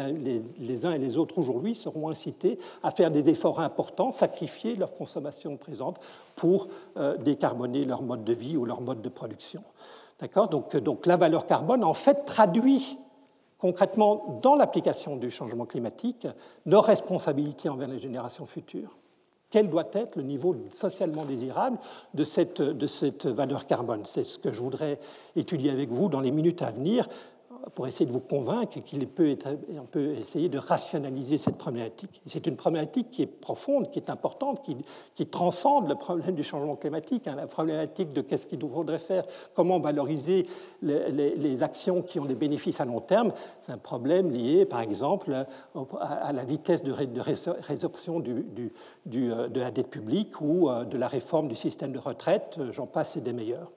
les uns et les autres aujourd'hui seront incités à faire des efforts importants, sacrifier leur consommation présente pour euh, décarboner leur mode de vie ou leur mode de production. Donc, donc la valeur carbone, en fait, traduit concrètement dans l'application du changement climatique nos responsabilités envers les générations futures. Quel doit être le niveau socialement désirable de cette valeur carbone? C'est ce que je voudrais étudier avec vous dans les minutes à venir pour essayer de vous convaincre qu'il peut essayer de rationaliser cette problématique. C'est une problématique qui est profonde, qui est importante, qui, transcende le problème du changement climatique, hein, la problématique de qu'est-ce qu'il faudrait faire, comment valoriser les, actions qui ont des bénéfices à long terme. C'est un problème lié, par exemple, à, la vitesse de, résorption euh, de la dette publique ou euh, de la réforme du système de retraite. J'en passe, c'est des meilleurs.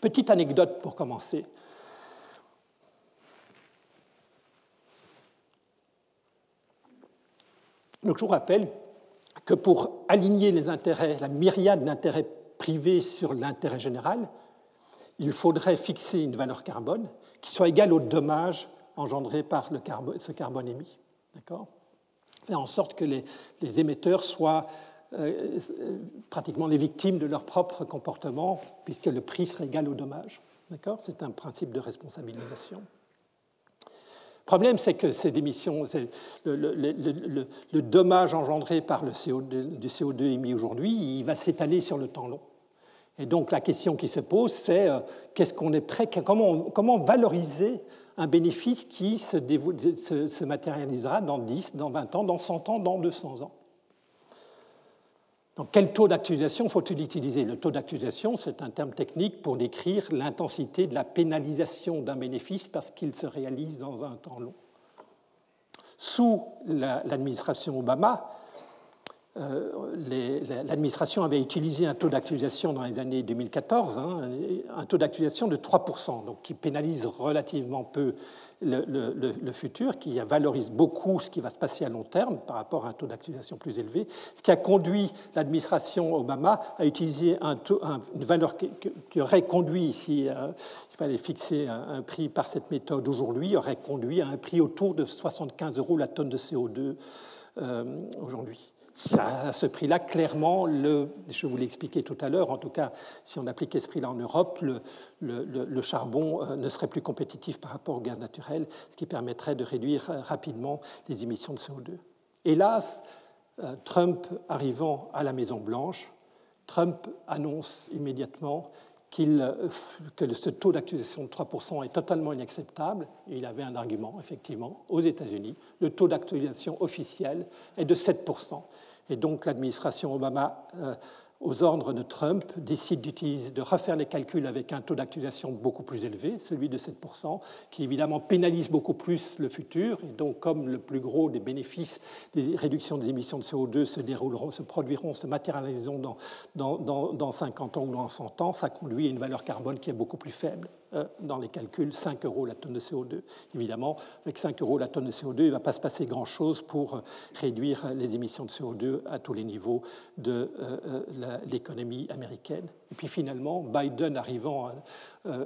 Petite anecdote pour commencer. Donc je vous rappelle que pour aligner les intérêts, la myriade d'intérêts privés sur l'intérêt général, il faudrait fixer une valeur carbone qui soit égale au dommage engendré par le carbone, ce carbone émis. D'accord? Faire en sorte que les, émetteurs soient euh, pratiquement les victimes de leur propre comportement, puisque le prix serait égal au dommage. D'accord? C'est un principe de responsabilisation. Le problème, c'est que ces émissions, le, dommage engendré par le CO2, du CO2 émis aujourd'hui, il va s'étaler sur le temps long. Et donc la question qui se pose, c'est euh, qu'est-ce qu'on est prêt, comment, valoriser un bénéfice qui se, se, se matérialisera dans 10, dans 20 ans, dans 100 ans, dans 200 ans? Donc, quel taux d'actualisation faut-il utiliser? Le taux d'actualisation, c'est un terme technique pour décrire l'intensité de la pénalisation d'un bénéfice parce qu'il se réalise dans un temps long. Sous l'administration Obama, l'administration avait utilisé un taux d'actualisation dans les années 2014, hein, un taux d'actualisation de 3%, donc qui pénalise relativement peu le, futur, qui valorise beaucoup ce qui va se passer à long terme par rapport à un taux d'actualisation plus élevé, ce qui a conduit l'administration Obama à utiliser un une valeur qui, aurait conduit, si euh, fallait fixer un, prix par cette méthode aujourd'hui, aurait conduit à un prix autour de 75 euros la tonne de CO2 euh, aujourd'hui à ce prix-là, clairement, je vous l'ai expliqué tout à l'heure, en tout cas, si on appliquait ce prix-là en Europe, le, le, charbon euh, ne serait plus compétitif par rapport au gaz naturel, ce qui permettrait de réduire euh, rapidement les émissions de CO2. Hélas, euh, Trump arrivant à la Maison-Blanche, Trump annonce immédiatement que ce taux d'actualisation de 3% est totalement inacceptable. Il avait un argument, effectivement, aux États-Unis. Le taux d'actualisation officiel est de 7%. Et donc l'administration Obama aux ordres de Trump, décide de refaire les calculs avec un taux d'actualisation beaucoup plus élevé, celui de 7%, qui évidemment pénalise beaucoup plus le futur. Et donc, comme le plus gros des bénéfices des réductions des émissions de CO2 se dérouleront, se produiront, se matérialiseront dans, dans, dans, dans 50 ans ou dans 100 ans, ça conduit à une valeur carbone qui est beaucoup plus faible. Euh, dans les calculs 5 euros la tonne de CO2. Évidemment, avec 5 euros la tonne de CO2, il ne va pas se passer grand-chose pour euh, réduire les émissions de CO2 à tous les niveaux de euh, l'économie américaine. Et puis finalement, Biden arrivant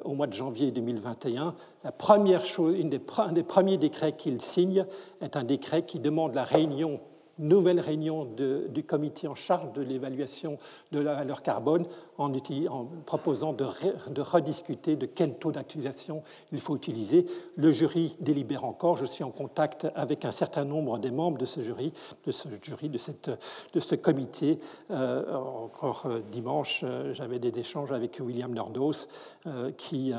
au mois de janvier 2021, la première chose, une un des premiers décrets qu'il signe est un décret qui demande la réunion nouvelle réunion du comité en charge de l'évaluation de la valeur carbone en, proposant de, rediscuter de quel taux d'actualisation il faut utiliser. Le jury délibère encore. Je suis en contact avec un certain nombre des membres de ce jury, de ce, jury, de, ce comité. Euh, encore euh, dimanche, euh, j'avais des échanges avec William Nordos, qui,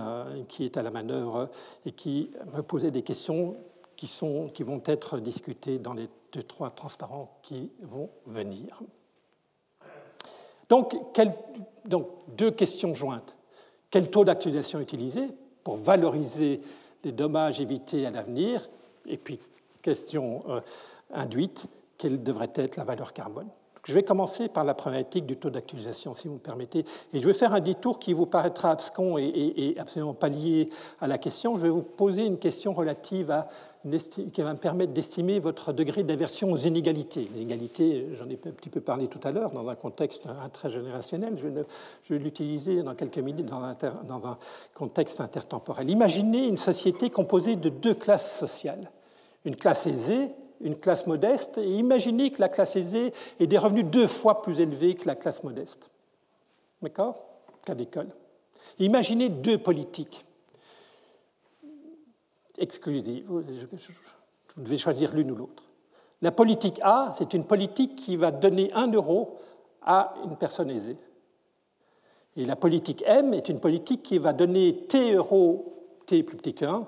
qui est à la manœuvre et qui me posait des questions qui vont être discutées dans les deux, trois transparents qui vont venir. Donc, donc deux questions jointes. Quel taux d'actualisation utiliser pour valoriser les dommages évités à l'avenir? Et puis, question euh, induite, quelle devrait être la valeur carbone? Je vais commencer par la problématique du taux d'actualisation, si vous me permettez. Et je vais faire un détour qui vous paraîtra abscon et, absolument pas lié à la question. Je vais vous poser une question relative à qui va me permettre d'estimer votre degré d'aversion aux inégalités. Les inégalités, j'en ai un petit peu parlé tout à l'heure, dans un contexte très générationnel. Je vais, l'utiliser dans quelques minutes dans dans un contexte intertemporel. Imaginez une société composée de deux classes sociales. Une classe aisée une classe modeste et imaginez que la classe aisée ait des revenus deux fois plus élevés que la classe modeste. D'accord? Cas d'école. Imaginez deux politiques exclusives. Vous devez choisir l'une ou l'autre. La politique A, c'est une politique qui va donner un euro à une personne aisée. Et la politique M est une politique qui va donner T euros, T plus petit qu'un,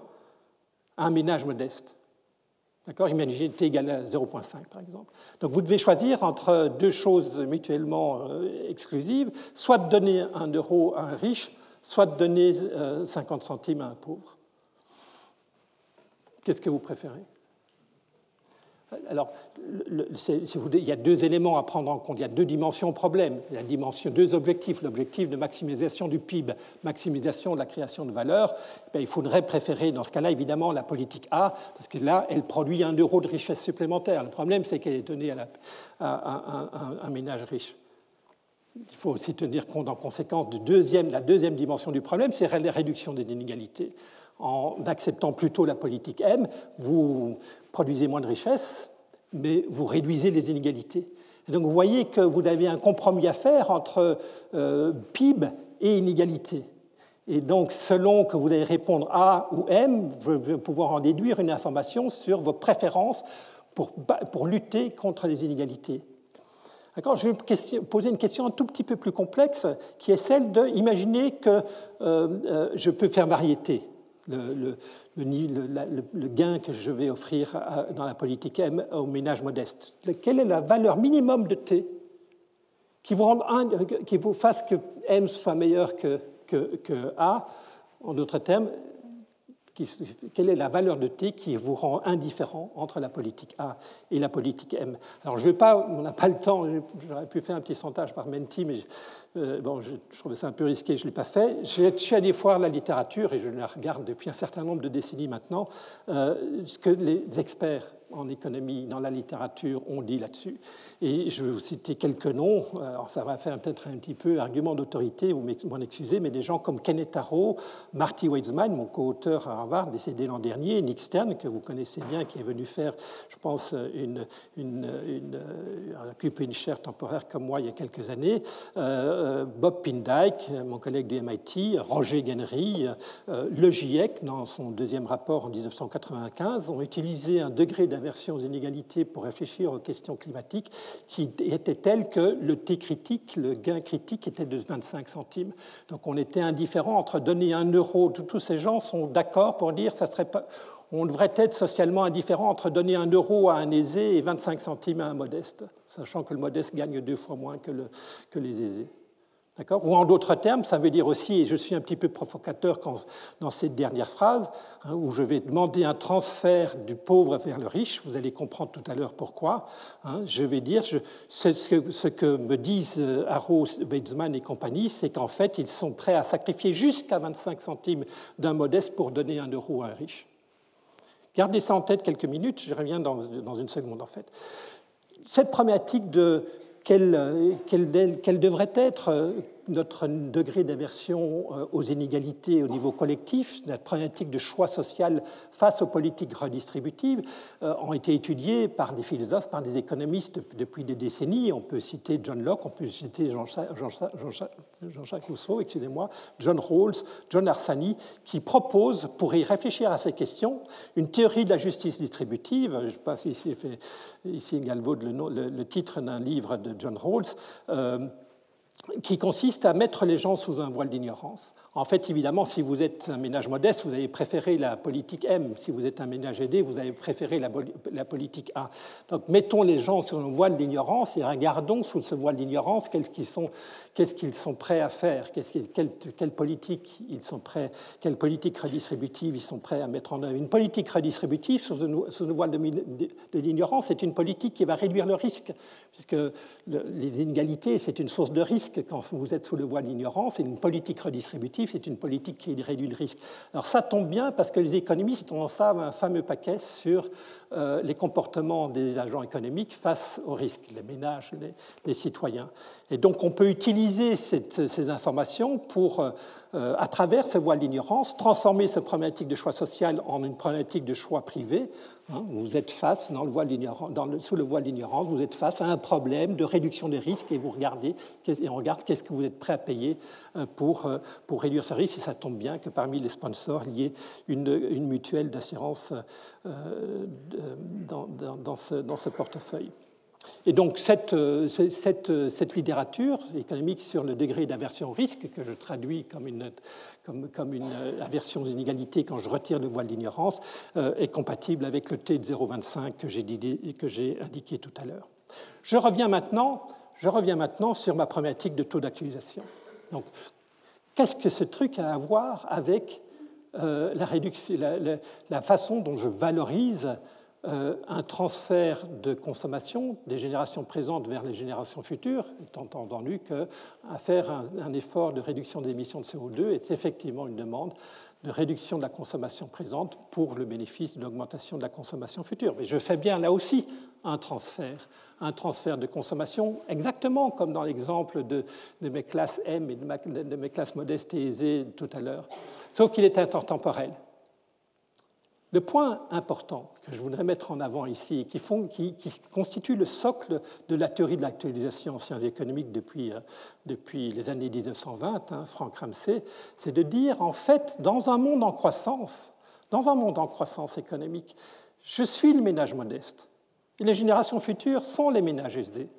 à un ménage modeste. D'accord? Imaginez t égale à 0,5 par exemple. Donc vous devez choisir entre deux choses mutuellement euh, exclusives, soit de donner un euro à un riche, soit de donner 50 euh, centimes à un pauvre. Qu'est-ce que vous préférez? Alors, il y a deux éléments à prendre en compte, il y a deux dimensions au problème, il y a deux objectifs. L'objectif de maximisation du PIB, maximisation de la création de valeur, eh il faudrait préférer dans ce cas-là évidemment la politique A, parce que là, elle produit un euro de richesse supplémentaire. Le problème, c'est qu'elle est donnée à, un ménage riche. Il faut aussi tenir compte en conséquence de la deuxième dimension du problème, c'est la réduction des inégalités en acceptant plutôt la politique M, vous produisez moins de richesses, mais vous réduisez les inégalités. Et donc vous voyez que vous avez un compromis à faire entre euh, PIB et inégalité. Et donc, selon que vous allez répondre A ou M, vous allez pouvoir en déduire une information sur vos préférences pour, lutter contre les inégalités. Je vais poser une question un tout petit peu plus complexe, qui est celle d'imaginer que euh, euh, je peux faire variété le, gain que je vais offrir dans la politique M aux ménages modestes. Quelle est la valeur minimum de T qui vous, qui vous fasse que M soit meilleur que, que, que A En d'autres termes, quelle est la valeur de T qui vous rend indifférent entre la politique A et la politique M? Alors, je vais pas, on n'a pas le temps, j'aurais pu faire un petit sondage par Menti, mais euh, bon, je, trouvais ça un peu risqué, je ne l'ai pas fait. Je, suis allé voir la littérature, et je la regarde depuis un certain nombre de décennies maintenant, euh, ce que les experts en économie, dans la littérature, ont dit là-dessus. Et je vais vous citer quelques noms. Alors, ça va faire peut-être un petit peu argument d'autorité, vous m'en excusez, mais des gens comme Kenneth Arrow, Marty Weizmann, mon co-auteur à Harvard, décédé l'an dernier, Nick Stern, que vous connaissez bien, qui est venu faire, je pense, une, une, une, occuper une chaire temporaire comme moi il y a quelques années, Bob Pindyke, mon collègue du MIT, Roger Genry, le GIEC, dans son deuxième rapport en 1995, ont utilisé un degré d'aversion aux inégalités pour réfléchir aux questions climatiques qui était tel que le T critique, le gain critique était de 25 centimes. Donc on était indifférent entre donner un euro, tous ces gens sont d'accord pour dire ça serait pas, on devrait être socialement indifférent entre donner un euro à un aisé et 25 centimes à un modeste, sachant que le modeste gagne deux fois moins que les aisés. Ou en d'autres termes, ça veut dire aussi, et je suis un petit peu provocateur dans cette dernière phrase, hein, où je vais demander un transfert du pauvre vers le riche, vous allez comprendre tout à l'heure pourquoi, hein, je vais dire, ce, que, me disent euh, Arrow, Weizmann et compagnie, c'est qu'en fait, ils sont prêts à sacrifier jusqu'à 25 centimes d'un modeste pour donner un euro à un riche. Gardez ça en tête quelques minutes, je reviens dans une seconde en fait. Cette problématique de quelle, quelle, devrait être notre degré d'aversion euh, aux inégalités au niveau collectif, notre problématique de choix social face aux politiques redistributives, euh, ont été étudiées par des philosophes, par des économistes depuis des décennies. On peut citer John Locke, on peut citer Jean-Jacques Rousseau, excusez-moi, John Rawls, John Arsani, qui proposent, pour y réfléchir à ces questions, une théorie de la justice distributive. Je ne sais pas si ici, ici Galvaud le, titre d'un livre de John Rawls. Euh, qui consiste à mettre les gens sous un voile d'ignorance. En fait, évidemment, si vous êtes un ménage modeste, vous avez préféré la politique M. Si vous êtes un ménage aidé, vous avez préféré la, politique A. Donc, mettons les gens sous un voile d'ignorance et regardons sous ce voile d'ignorance qu'est-ce qu'ils sont, prêts à faire, quelle, politique ils sont prêts, quelle politique redistributive ils sont prêts à mettre en œuvre. Une politique redistributive sous un, voile de, l'ignorance, c'est une politique qui va réduire le risque, puisque l'inégalité, c'est une source de risque quand vous êtes sous le voile d'ignorance, et une politique redistributive c'est une politique qui réduit le risque. Alors ça tombe bien parce que les économistes ont un fameux paquet sur euh, les comportements des agents économiques face aux risques, les ménages, les, citoyens. Et donc on peut utiliser ces informations pour, euh, à travers ce voile d'ignorance, transformer ce problématique de choix social en une problématique de choix privé. Hein. vous êtes face, dans le voile dans le, sous le voile d'ignorance, vous êtes face à un problème de réduction des risques et vous regardez, et on regarde qu'est-ce que vous êtes prêt à payer euh, pour, pour réduire ce risque. Et ça tombe bien que parmi les sponsors, il y ait une, une mutuelle d'assurance dans, dans, ce, dans, ce, portefeuille. Et donc cette, cette, cette, littérature économique sur le degré d'aversion au risque, que je traduis comme une, comme, comme une aversion aux inégalités quand je retire le voile d'ignorance, euh, est compatible avec le T de 0,25 que j'ai indiqué tout à l'heure. Je reviens maintenant, je reviens maintenant sur ma problématique de taux d'actualisation. Donc, qu'est-ce que ce truc a à voir avec euh, la, réduction, la, façon dont je valorise euh, un transfert de consommation des générations présentes vers les générations futures, étant entendu qu'à faire un, effort de réduction des émissions de CO2 est effectivement une demande de réduction de la consommation présente pour le bénéfice de l'augmentation de la consommation future. Mais je fais bien là aussi un transfert, un transfert de consommation, exactement comme dans l'exemple de, mes classes M et de, de mes classes modestes et aisées tout à l'heure, sauf qu'il est intemporel. Le point important que je voudrais mettre en avant ici, qui, qui, constitue le socle de la théorie de l'actualisation en sciences économiques depuis, euh, les années 1920, hein, Frank Ramsey, c'est de dire, en fait, dans un monde en croissance, dans un monde en croissance économique, je suis le ménage modeste. Et les générations futures sont les ménages aisés.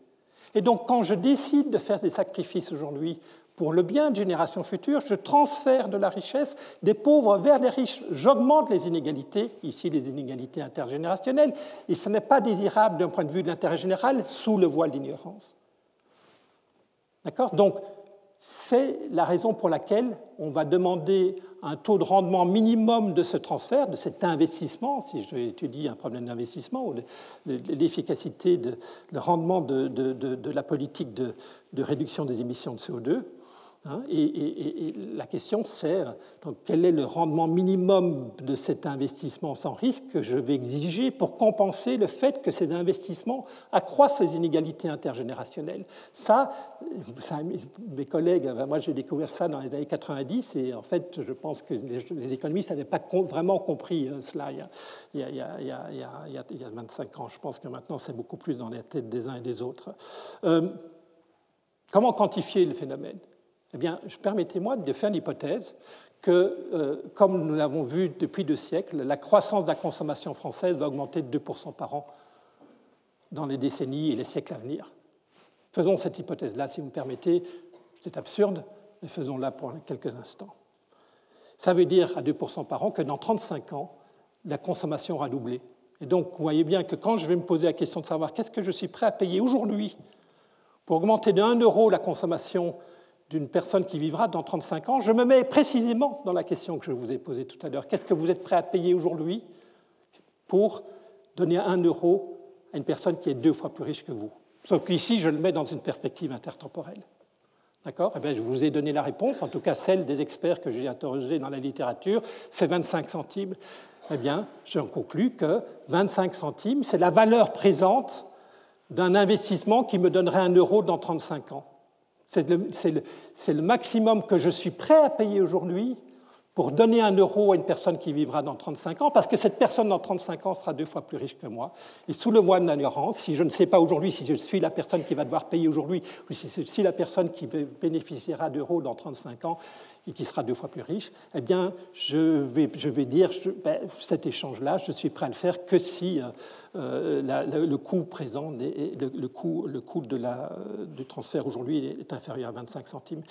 Et donc, quand je décide de faire des sacrifices aujourd'hui pour le bien de générations futures, je transfère de la richesse des pauvres vers les riches. J'augmente les inégalités, ici les inégalités intergénérationnelles, et ce n'est pas désirable d'un point de vue de l'intérêt général sous le voile d'ignorance. D'accord? Donc, c'est la raison pour laquelle on va demander un taux de rendement minimum de ce transfert, de cet investissement, si j'étudie un problème d'investissement, ou l'efficacité, le rendement de, de, la politique de, réduction des émissions de CO2. Hein, et, la question c'est quel est le rendement minimum de cet investissement sans risque que je vais exiger pour compenser le fait que ces investissements accroissent les inégalités intergénérationnelles? Ça, mes collègues, moi j'ai découvert ça dans les années 90 et en fait je pense que les, économistes n'avaient pas vraiment compris euh, cela il y, a, il, y a, il y, a, 25 ans. Je pense que maintenant c'est beaucoup plus dans les têtes des uns et des autres. Euh, comment quantifier le phénomène? Eh bien, permettez-moi de faire l'hypothèse que, euh, comme nous l'avons vu depuis deux siècles, la croissance de la consommation française va augmenter de 2% par an dans les décennies et les siècles à venir. Faisons cette hypothèse-là, si vous me permettez. C'est absurde, mais faisons-la pour quelques instants. Ça veut dire à 2% par an que dans 35 ans, la consommation aura doublé. Et donc, vous voyez bien que quand je vais me poser la question de savoir qu'est-ce que je suis prêt à payer aujourd'hui pour augmenter de 1 euro la consommation d'une personne qui vivra dans 35 ans, je me mets précisément dans la question que je vous ai posée tout à l'heure. Qu'est-ce que vous êtes prêt à payer aujourd'hui pour donner un euro à une personne qui est deux fois plus riche que vous? Sauf qu'ici, je le mets dans une perspective intertemporelle. D'accord? Eh bien, Je vous ai donné la réponse, en tout cas celle des experts que j'ai interrogés dans la littérature, c'est 25 centimes. Eh bien, j'en conclus que 25 centimes, c'est la valeur présente d'un investissement qui me donnerait un euro dans 35 ans. C'est le, maximum que je suis prêt à payer aujourd'hui pour donner un euro à une personne qui vivra dans 35 ans, parce que cette personne dans 35 ans sera deux fois plus riche que moi. Et sous le mois de l'ignorance, si je ne sais pas aujourd'hui si je suis la personne qui va devoir payer aujourd'hui, ou si je suis la personne qui bénéficiera d'euros dans 35 ans, et qui sera deux fois plus riche, eh bien, je vais, je vais dire, ben, cet échange-là, je suis prêt à le faire que si euh, euh, le coût présent, le, le, coût, le coût de la, du transfert aujourd'hui est inférieur à 25 centimes.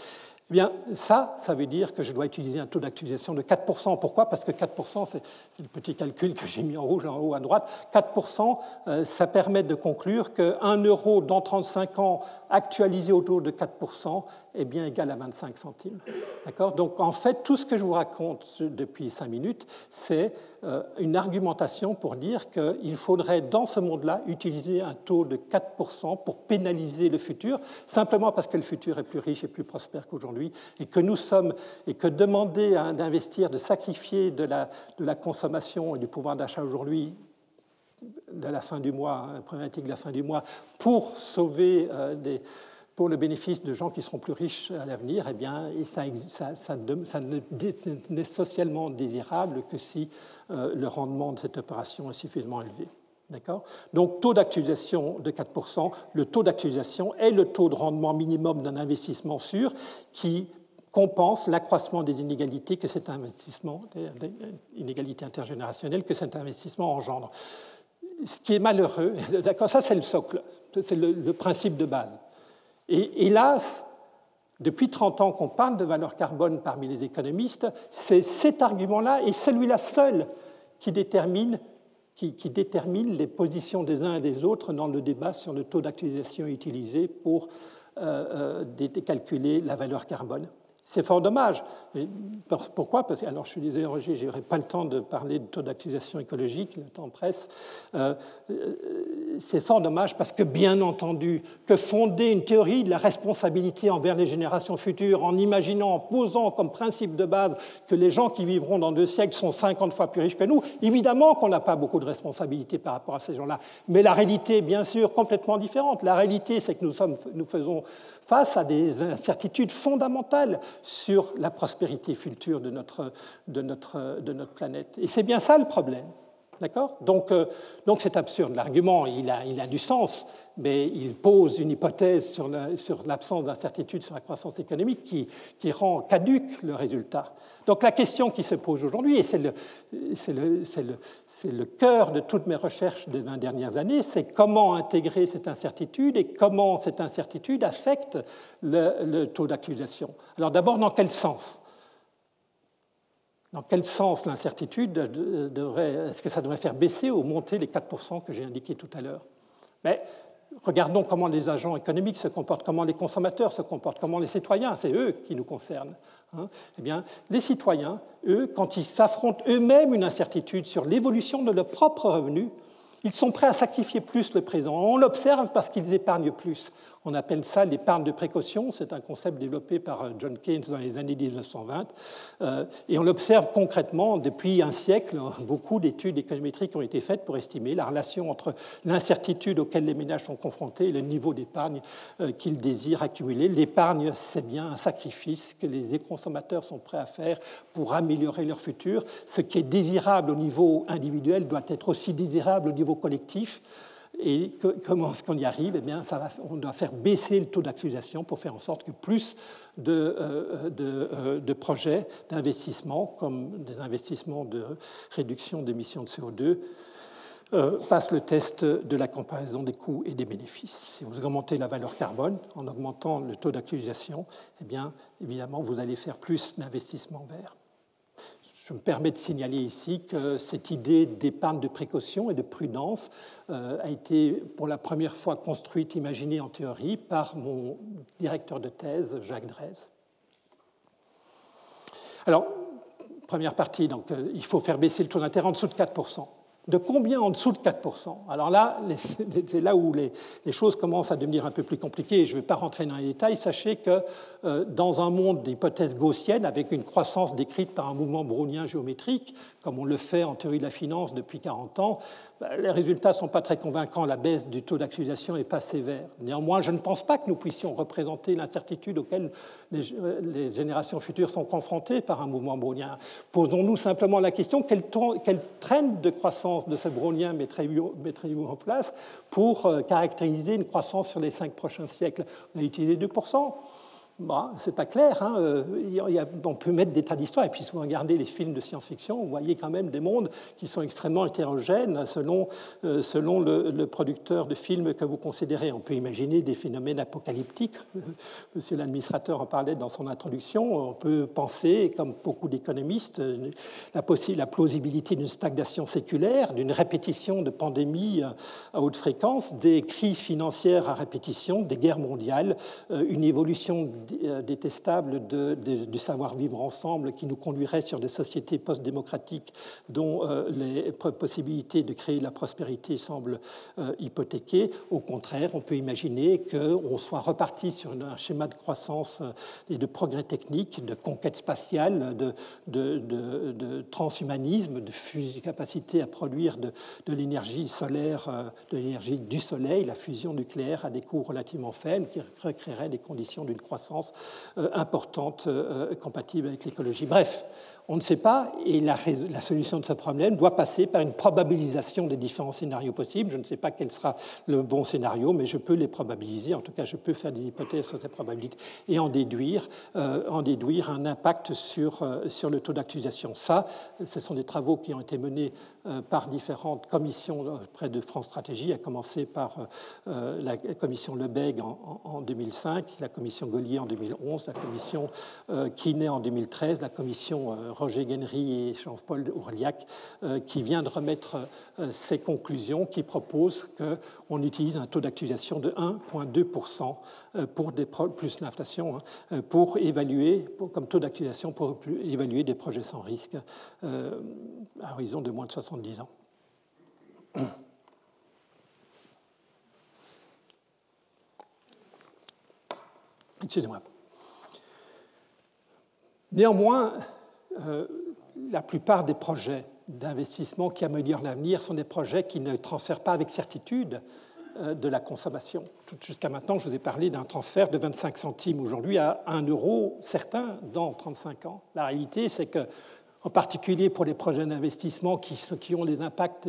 Eh bien, ça, ça veut dire que je dois utiliser un taux d'actualisation de 4%. Pourquoi? Parce que 4%, c'est le petit calcul que j'ai mis en rouge en haut à droite, 4%, euh, ça permet de conclure qu'un euro dans 35 ans actualisé au taux de 4% est bien égal à 25 centimes. D'accord? Donc, en fait, tout ce que je vous raconte depuis 5 minutes, c'est euh, une argumentation pour dire qu'il faudrait, dans ce monde-là, utiliser un taux de 4% pour pénaliser le futur, simplement parce que le futur est plus riche et plus prospère qu'aujourd'hui, et que nous sommes, et que demander d'investir, de sacrifier de la, de la consommation et du pouvoir d'achat aujourd'hui de la fin du mois, la problématique la fin du mois, pour sauver euh, pour le bénéfice de gens qui seront plus riches à l'avenir, eh bien, ça, n'est socialement désirable que si euh, le rendement de cette opération est suffisamment élevé. D'accord? Donc, taux d'actualisation de 4%, le taux d'actualisation est le taux de rendement minimum d'un investissement sûr qui compense l'accroissement des inégalités que cet investissement, des inégalités intergénérationnelles que cet investissement engendre. Ce qui est malheureux, d'accord, ça c'est le socle, c'est le principe de base. Et hélas, depuis 30 ans qu'on parle de valeur carbone parmi les économistes, c'est cet argument-là et celui-là seul qui détermine, qui, détermine, les positions des uns et des autres dans le débat sur le taux d'actualisation utilisé pour euh, euh, calculer la valeur carbone. C'est fort dommage. Pourquoi? Parce que, alors je suis désolé, Roger, je n'aurai pas le temps de parler de taux d'actualisation écologique, le temps presse. Euh, euh, c'est fort dommage parce que, bien entendu, que fonder une théorie de la responsabilité envers les générations futures en imaginant, en posant comme principe de base que les gens qui vivront dans deux siècles sont 50 fois plus riches que nous, évidemment qu'on n'a pas beaucoup de responsabilité par rapport à ces gens-là. Mais la réalité bien sûr complètement différente. La réalité, c'est que nous, sommes, nous faisons face à des incertitudes fondamentales sur la prospérité future de notre, de notre, de notre planète. Et c'est bien ça le problème. D'accord? Donc, euh, donc c'est absurde. L'argument, il a, il a du sens, mais il pose une hypothèse sur l'absence d'incertitude sur la croissance économique qui, rend caduque le résultat. Donc la question qui se pose aujourd'hui, et c'est le, cœur de toutes mes recherches des 20 dernières années, c'est comment intégrer cette incertitude et comment cette incertitude affecte le, taux d'accusation. Alors d'abord, dans quel sens? Dans quel sens l'incertitude devrait, est-ce que ça devrait faire baisser ou monter les 4% que j'ai indiqués tout à l'heure? Mais regardons comment les agents économiques se comportent, comment les consommateurs se comportent, comment les citoyens, c'est eux qui nous concernent. Hein. eh bien, les citoyens, eux, quand ils s'affrontent eux-mêmes une incertitude sur l'évolution de leurs propres revenus, ils sont prêts à sacrifier plus le présent. On l'observe parce qu'ils épargnent plus. On appelle ça l'épargne de précaution. C'est un concept développé par John Keynes dans les années 1920. Et on l'observe concrètement depuis un siècle. Beaucoup d'études économétriques ont été faites pour estimer la relation entre l'incertitude auquel les ménages sont confrontés et le niveau d'épargne qu'ils désirent accumuler. L'épargne, c'est bien un sacrifice que les consommateurs sont prêts à faire pour améliorer leur futur. Ce qui est désirable au niveau individuel doit être aussi désirable au niveau collectif. Et comment est-ce qu'on y arrive? Eh bien, On doit faire baisser le taux d'accusation pour faire en sorte que plus de, euh, euh, de projets d'investissement, comme des investissements de réduction d'émissions de CO2, euh, passe le test de la comparaison des coûts et des bénéfices. Si vous augmentez la valeur carbone en augmentant le taux d'actualisation, eh bien, évidemment, vous allez faire plus d'investissements verts. Je me permets de signaler ici que cette idée d'épargne de précaution et de prudence euh, a été pour la première fois construite, imaginée en théorie par mon directeur de thèse, Jacques Drez. Alors, première partie, donc, euh, il faut faire baisser le taux d'intérêt en dessous de 4 de combien en dessous de 4% Alors là, c'est là où les, choses commencent à devenir un peu plus compliquées. Je ne vais pas rentrer dans les détails. Sachez que euh, dans un monde d'hypothèses gaussiennes, avec une croissance décrite par un mouvement brownien géométrique, comme on le fait en théorie de la finance depuis 40 ans, bah, les résultats ne sont pas très convaincants. La baisse du taux d'actualisation n'est pas sévère. Néanmoins, je ne pense pas que nous puissions représenter l'incertitude auquel les, générations futures sont confrontées par un mouvement brownien. Posons-nous simplement la question quelle traîne de croissance de ce brownien mettriez-vous en place pour euh, caractériser une croissance sur les cinq prochains siècles On a utilisé 2%. Bah, c'est pas clair. Hein. Euh, on peut mettre des tas d'histoires. Et puis, si vous regardez les films de science-fiction, vous voyez quand même des mondes qui sont extrêmement hétérogènes selon, euh, selon le, producteur de films que vous considérez. On peut imaginer des phénomènes apocalyptiques. Monsieur l'administrateur en parlait dans son introduction. On peut penser, comme beaucoup d'économistes, la, la plausibilité d'une stagnation séculaire, d'une répétition de pandémies à haute fréquence, des crises financières à répétition, des guerres mondiales, euh, une évolution euh, détestable de, du savoir-vivre ensemble qui nous conduirait sur des sociétés post-démocratiques dont euh, les possibilités de créer la prospérité semblent euh, hypothéquées. Au contraire, on peut imaginer qu'on soit reparti sur un schéma de croissance et de progrès technique, de conquête spatiale, de, de transhumanisme, de capacité à produire de, l'énergie solaire, de l'énergie du soleil, la fusion nucléaire à des coûts relativement faibles qui recréerait des conditions d'une croissance euh, importante euh, compatible avec l'écologie. Bref, on ne sait pas, et la, solution de ce problème doit passer par une probabilisation des différents scénarios possibles. Je ne sais pas quel sera le bon scénario, mais je peux les probabiliser. En tout cas, je peux faire des hypothèses sur ces probabilités et en déduire, euh, en déduire un impact sur, sur le taux d'actualisation. Ça, ce sont des travaux qui ont été menés par différentes commissions près de France Stratégie, à commencer par la commission Lebègue en, en, 2005, la commission Gaulier en 2011, la commission Kiné en 2013, la commission Roger Guenry et Jean-Paul Ourliac, euh, qui vient de remettre euh, ces conclusions qui proposent qu'on utilise un taux d'actualisation de 1,2% euh, pour des plus l'inflation hein, pour évaluer, comme taux d'actualisation pour évaluer des projets sans risque à horizon de moins de 70 ans. Excusez-moi. Néanmoins, euh, la plupart des projets d'investissement qui améliorent l'avenir sont des projets qui ne transfèrent pas avec certitude euh, de la consommation. Jusqu'à maintenant, je vous ai parlé d'un transfert de 25 centimes aujourd'hui à 1 euro certain dans 35 ans. La réalité, c'est que, en particulier pour les projets d'investissement qui, ont des impacts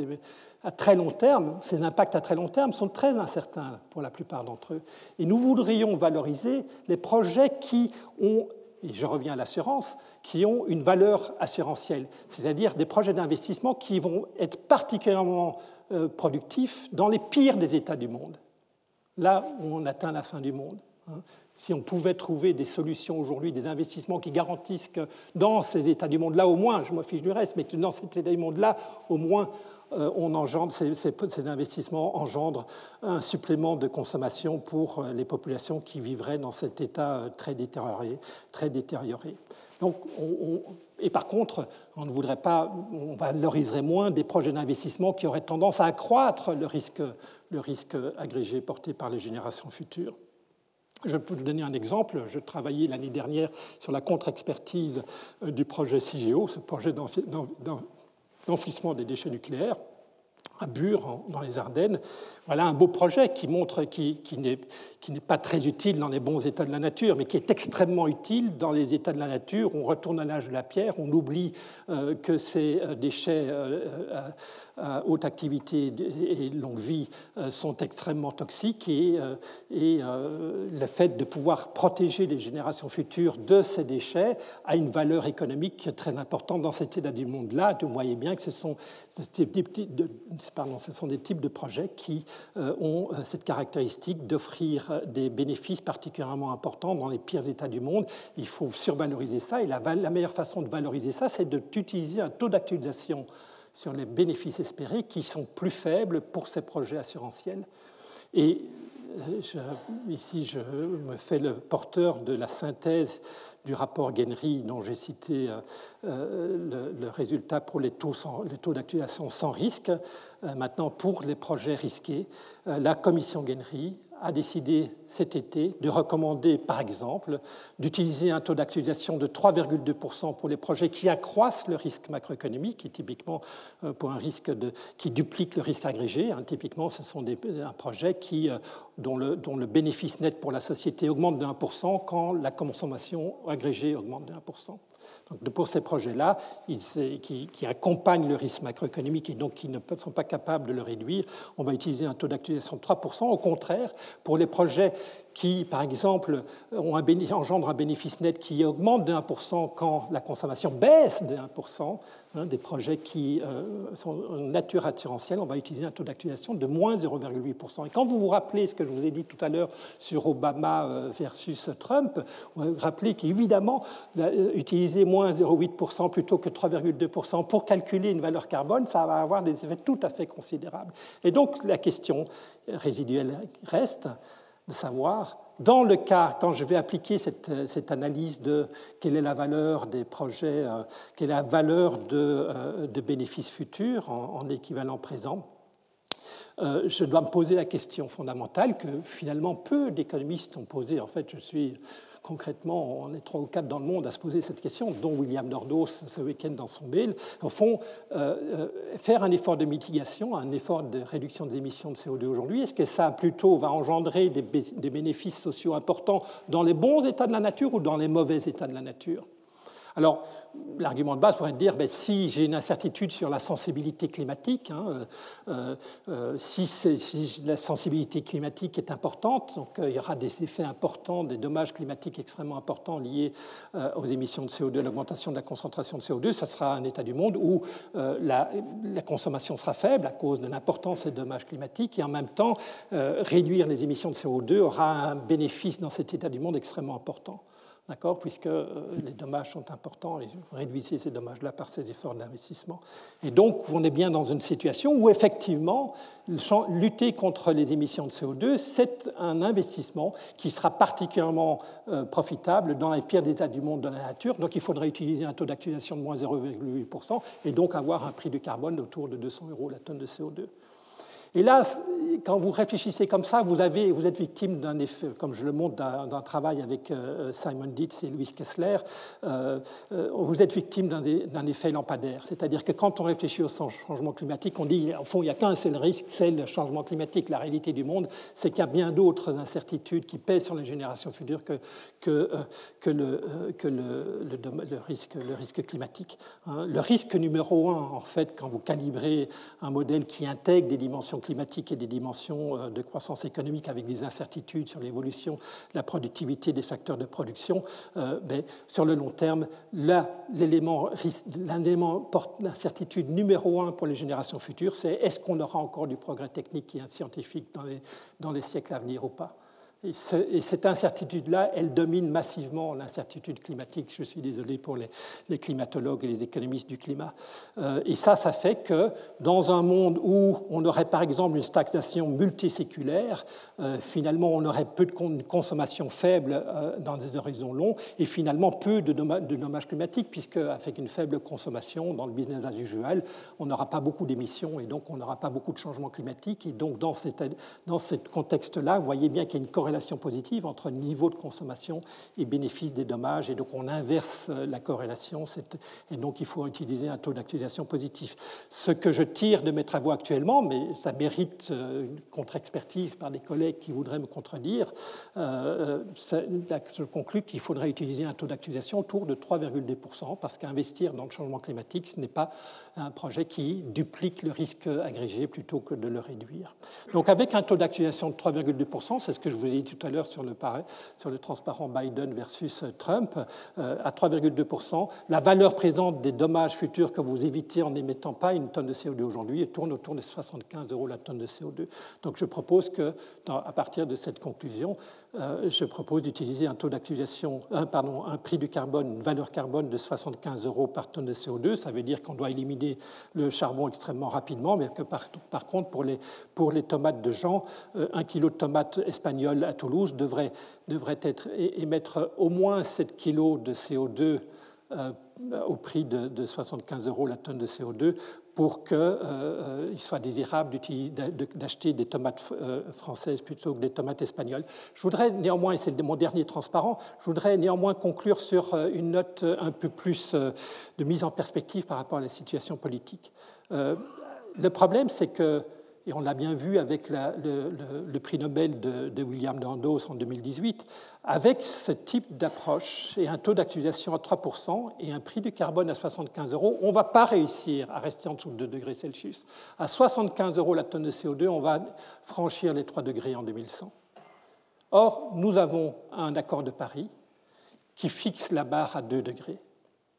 à très long terme, ces impacts à très long terme sont très incertains pour la plupart d'entre eux. Et nous voudrions valoriser les projets qui ont et je reviens à l'assurance, qui ont une valeur assurantielle, c'est-à-dire des projets d'investissement qui vont être particulièrement euh, productifs dans les pires des États du monde, là où on atteint la fin du monde. Si on pouvait trouver des solutions aujourd'hui, des investissements qui garantissent que dans ces États du monde-là, au moins, je me fiche du reste, mais que dans ces États du monde-là, au moins, euh, on engendre, ces, investissements engendrent un supplément de consommation pour euh, les populations qui vivraient dans cet état euh, très détérioré. Très détérioré. Donc, et par contre, on ne voudrait pas, on valoriserait moins des projets d'investissement qui auraient tendance à accroître le risque, le risque agrégé porté par les générations futures. Je peux vous donner un exemple. Je travaillais l'année dernière sur la contre-expertise du projet CIGEO, ce projet d'enfouissement des déchets nucléaires à Bure, dans les Ardennes. Voilà un beau projet qui montre, qui, qui n'est pas très utile dans les bons états de la nature, mais qui est extrêmement utile dans les états de la nature. On retourne à l'âge de la pierre, on oublie euh, que ces euh, déchets euh, à haute activité et longue vie sont extrêmement toxiques et, le fait de pouvoir protéger les générations futures de ces déchets a une valeur économique très importante dans cet état du monde-là. Vous voyez bien que ce sont pardon, ce sont des types de projets qui ont cette caractéristique d'offrir des bénéfices particulièrement importants dans les pires états du monde. Il faut survaloriser ça et la, meilleure façon de valoriser ça, c'est d'utiliser un taux d'actualisation sur les bénéfices espérés qui sont plus faibles pour ces projets assurantiels. Et ici, je me fais le porteur de la synthèse du rapport Genry dont j'ai cité euh, euh, le, résultat pour les taux, d'actualisation sans risque. Euh, maintenant, pour les projets risqués, la commission Genry a décidé cet été de recommander, par exemple, d'utiliser un taux d'actualisation de 3,2% pour les projets qui accroissent le risque macroéconomique, et typiquement euh, pour un risque qui duplique le risque agrégé. Hein, typiquement, ce sont des, un projet qui, euh, dont, le, dont le bénéfice net pour la société augmente de 1% quand la consommation agrégée augmente de 1%. Donc, pour ces projets-là, qui, accompagnent le risque macroéconomique et donc qui ne sont pas capables de le réduire, on va utiliser un taux d'actualisation de 3%. Au contraire, pour les projets qui, par exemple, ont un engendrent un bénéfice net qui augmente de 1% quand la consommation baisse de 1%, hein, des projets qui euh, sont en nature assurantielle, on va utiliser un taux d'actualisation de moins 0,8%. Et quand vous vous rappelez ce que je vous ai dit tout à l'heure sur Obama euh, versus Trump, vous rappelez qu'évidemment, euh, utiliser moins 0,8% plutôt que 3,2% pour calculer une valeur carbone, ça va avoir des effets tout à fait considérables. Et donc la question résiduelle reste, de savoir, dans le cas, quand je vais appliquer cette, cette analyse de quelle est la valeur des projets, euh, quelle est la valeur de, euh, de bénéfices futurs en, en équivalent présent, euh, je dois me poser la question fondamentale que finalement peu d'économistes ont posée. En fait, je suis concrètement, on est trois ou quatre dans le monde à se poser cette question, dont William Nordos ce week-end dans son mail. Au fond, euh, euh, faire un effort de mitigation, un effort de réduction des émissions de CO2 aujourd'hui, est-ce que ça plutôt va engendrer des, des bénéfices sociaux importants dans les bons états de la nature ou dans les mauvais états de la nature? Alors, l'argument de base pourrait dire ben, si j'ai une incertitude sur la sensibilité climatique, hein, euh, euh, euh, si, la sensibilité climatique est importante, donc il y aura des effets importants, des dommages climatiques extrêmement importants liés aux émissions de CO2, à l'augmentation de la concentration de CO2, ça sera un état du monde où la, consommation sera faible à cause de l'importance des dommages climatiques et en même temps réduire les émissions de CO2 aura un bénéfice dans cet état du monde extrêmement important d'accord, puisque euh, les dommages sont importants, et vous réduisez ces dommages-là par ces efforts d'investissement. Et donc, on est bien dans une situation où, effectivement, lutter contre les émissions de CO2, c'est un investissement qui sera particulièrement euh, profitable dans les pires états du monde de la nature. Donc, il faudrait utiliser un taux d'actualisation de moins 0,8% et donc avoir un prix du carbone autour de 200 euros la tonne de CO2. Et là, quand vous réfléchissez comme ça, vous, êtes victime d'un effet, comme je le montre d'un travail avec euh, Simon Dietz et Louis Kessler, euh, euh, vous êtes victime d'un effet lampadaire. C'est-à-dire que quand on réfléchit au changement climatique, on dit, au fond, il n'y a qu'un seul risque, c'est le changement climatique. La réalité du monde, c'est qu'il y a bien d'autres incertitudes qui pèsent sur les générations futures que, le, risque, le risque climatique. Hein. Le risque numéro un, en fait, quand vous calibrez un modèle qui intègre des dimensions climatique et des dimensions euh, de croissance économique avec des incertitudes sur l'évolution de la productivité des facteurs de production, euh, mais sur le long terme, l'élément d'incertitude numéro un pour les générations futures, c'est est-ce qu'on aura encore du progrès technique et scientifique dans les, dans les siècles à venir ou pas? Et, cette incertitude-là, elle domine massivement l'incertitude climatique. Je suis désolé pour les, climatologues et les économistes du climat. Euh, et ça, ça fait que dans un monde où on aurait par exemple une stagnation multiséculaire, euh, finalement on aurait peu de consommation faible euh, dans des horizons longs et finalement peu de, dommages climatiques, puisque avec une faible consommation dans le business as usual, on n'aura pas beaucoup d'émissions et donc on n'aura pas beaucoup de changements climatiques. Et donc dans, cette, dans ce contexte-là, vous voyez bien qu'il y a une corrélation corrélation positive entre niveau de consommation et bénéfice des dommages, et donc on inverse la corrélation, et donc il faut utiliser un taux d'actualisation positif. Ce que je tire de mes travaux actuellement, mais ça mérite une contre-expertise par des collègues qui voudraient me contredire, je conclus qu'il faudrait utiliser un taux d'actualisation autour de 3,2%, parce qu'investir dans le changement climatique, ce n'est pas un projet qui duplique le risque agrégé plutôt que de le réduire. Donc avec un taux d'actualisation de 3,2%, c'est ce que je vous ai tout à l'heure sur le, transparent Biden versus Trump, euh, à 3,2%, la valeur présente des dommages futurs que vous évitez en n'émettant pas une tonne de CO2 aujourd'hui tourne autour de 75 euros la tonne de CO2. Donc je propose que, à partir de cette conclusion, euh, je propose d'utiliser un taux d'actualisation, un, pardon, un prix du carbone, une valeur carbone de 75 euros par tonne de CO2. Ça veut dire qu'on doit éliminer le charbon extrêmement rapidement, mais que par, contre, pour les, pour les tomates de euh, un kilo de tomates espagnoles à Toulouse devrait, devrait être, émettre au moins 7 kilos de CO2 euh, au prix de, de, 75 euros la tonne de CO2 pour qu'il euh, euh, soit désirable d'acheter des tomates euh, françaises plutôt que des tomates espagnoles. Je voudrais néanmoins, et c'est mon dernier transparent, je voudrais néanmoins conclure sur une note un peu plus de mise en perspective par rapport à la situation politique. Le problème, c'est que et on l'a bien vu avec le, prix Nobel de, William Dandos en 2018, avec ce type d'approche et un taux d'actualisation à 3% et un prix du carbone à 75 euros, on ne va pas réussir à rester en dessous de 2 degrés Celsius. À 75 euros la tonne de CO2, on va franchir les 3 degrés en 2100. Or, nous avons un accord de Paris qui fixe la barre à 2 degrés.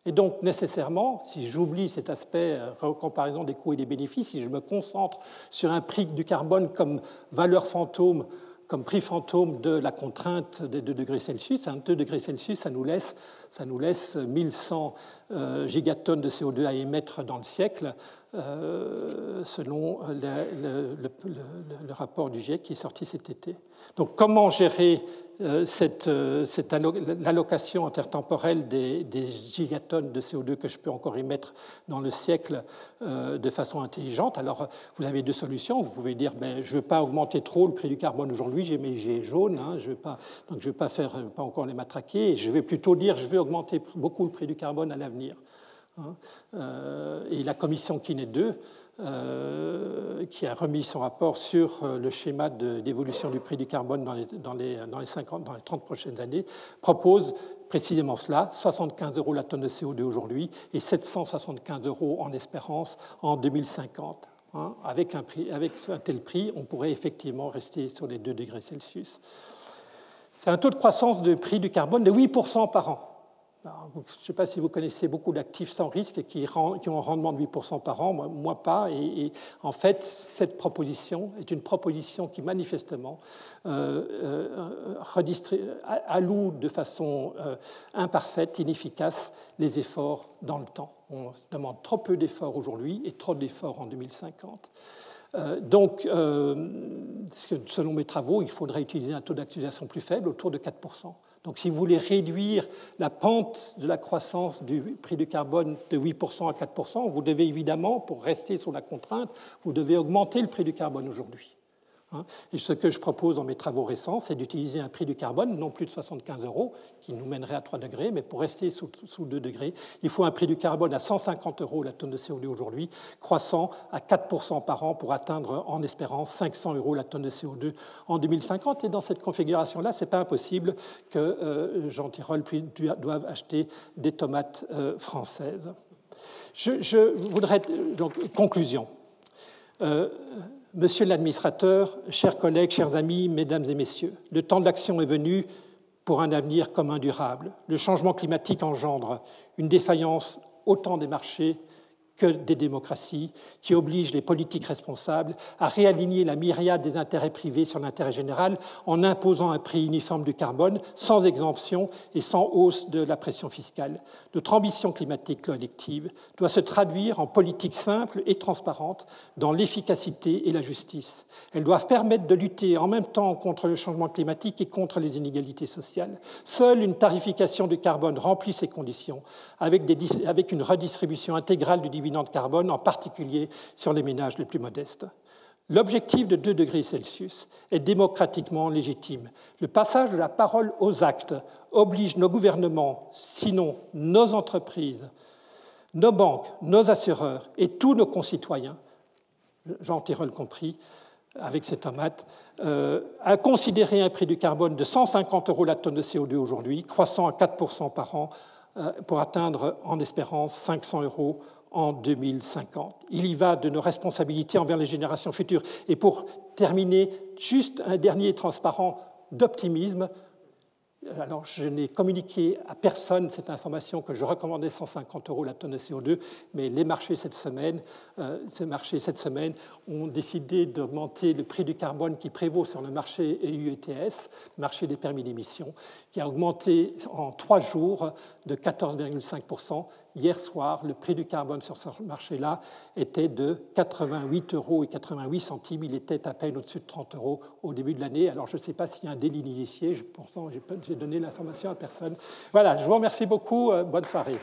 Et donc, nécessairement, si j'oublie cet aspect euh, comparaison des coûts et des bénéfices, si je me concentre sur un prix du carbone comme valeur fantôme, comme prix fantôme de la contrainte des 2 degrés Celsius, un 2 degrés Celsius, ça nous laisse, ça nous laisse 1100 euh, gigatonnes de CO2 à émettre dans le siècle, euh, selon le, le, rapport du GIEC qui est sorti cet été. Donc, comment gérer euh, euh, l'allocation intertemporelle des, des, gigatonnes de CO2 que je peux encore émettre dans le siècle euh, de façon intelligente. Alors, vous avez deux solutions. Vous pouvez dire, ben, je ne veux pas augmenter trop le prix du carbone aujourd'hui, j'ai mes gilets jaunes, hein, je donc je ne veux pas pas encore les matraquer. Je vais plutôt dire, je vais augmenter beaucoup le prix du carbone à l'avenir. Hein. et la commission Kinet 2 euh, qui a remis son rapport sur euh, le schéma d'évolution du prix du carbone dans les, dans, les, dans, les 50, dans les 30 prochaines années, propose précisément cela, 75 euros la tonne de CO2 aujourd'hui et 775 euros en espérance en 2050. Hein. avec, un avec un tel prix, on pourrait effectivement rester sur les 2 degrés Celsius. C'est un taux de croissance du prix du carbone de 8% par an je ne sais pas si vous connaissez beaucoup d'actifs sans risque qui, ont un rendement de 8% par an, moi, pas. Et, en fait, cette proposition est une proposition qui manifestement euh, euh alloue de façon euh, imparfaite, inefficace, les efforts dans le temps. On demande trop peu d'efforts aujourd'hui et trop d'efforts en 2050. Euh, donc, selon mes travaux, il faudrait utiliser un taux d'actualisation plus faible, autour de 4%. Donc si vous voulez réduire la pente de la croissance du prix du carbone de 8% à 4%, vous devez évidemment, pour rester sous la contrainte, vous devez augmenter le prix du carbone aujourd'hui. Hein. Et ce que je propose dans mes travaux récents, c'est d'utiliser un prix du carbone, non plus de 75 euros, qui nous mènerait à 3 degrés, mais pour rester sous, 2 degrés, il faut un prix du carbone à 150 euros la tonne de CO2 aujourd'hui, croissant à 4% par an pour atteindre, en espérance, 500 euros la tonne de CO2 en 2050. Et dans cette configuration-là, ce n'est pas impossible que euh, Jean Tirole doive acheter des tomates euh, françaises. Je, voudrais, donc, conclusion. Euh, Monsieur l'administrateur, chers collègues, chers amis, mesdames et messieurs, le temps de l'action est venu pour un avenir commun durable. Le changement climatique engendre une défaillance autant des marchés que des démocraties qui obligent les politiques responsables à réaligner la myriade des intérêts privés sur l'intérêt général en imposant un prix uniforme du carbone sans exemption et sans hausse de la pression fiscale. Notre ambition climatique collective doit se traduire en politique simple et transparente dans l'efficacité et la justice. Elles doivent permettre de lutter en même temps contre le changement climatique et contre les inégalités sociales. Seule une tarification du carbone remplit ces conditions avec, avec une redistribution intégrale du dividende carbone, en particulier sur les ménages les plus modestes. L'objectif de 2 degrés Celsius est démocratiquement légitime. Le passage de la parole aux actes oblige nos gouvernements, sinon nos entreprises, nos banques, nos assureurs et tous nos concitoyens, Jean Tirole compris, avec ses tomates, euh, à considérer un prix du carbone de 150 euros la tonne de CO2 aujourd'hui, croissant à 4% par an, euh, pour atteindre en espérance 500 euros en 2050. Il y va de nos responsabilités envers les générations futures. Et pour terminer, juste un dernier transparent d'optimisme. Alors, je n'ai communiqué à personne cette information que je recommandais 150 euros la tonne de CO2, mais les marchés cette semaine, euh, marchés cette semaine ont décidé d'augmenter le prix du carbone qui prévaut sur le marché EU ETS, le marché des permis d'émission, qui a augmenté en trois jours de 14,5 Hier soir, le prix du carbone sur ce marché-là était de 88 euros et 88 centimes. Il était à peine au-dessus de 30 euros au début de l'année. Alors je ne sais pas s'il y a un délit initié. Pourtant, j'ai donné l'information à personne. Voilà, je vous remercie beaucoup. Euh, bonne soirée.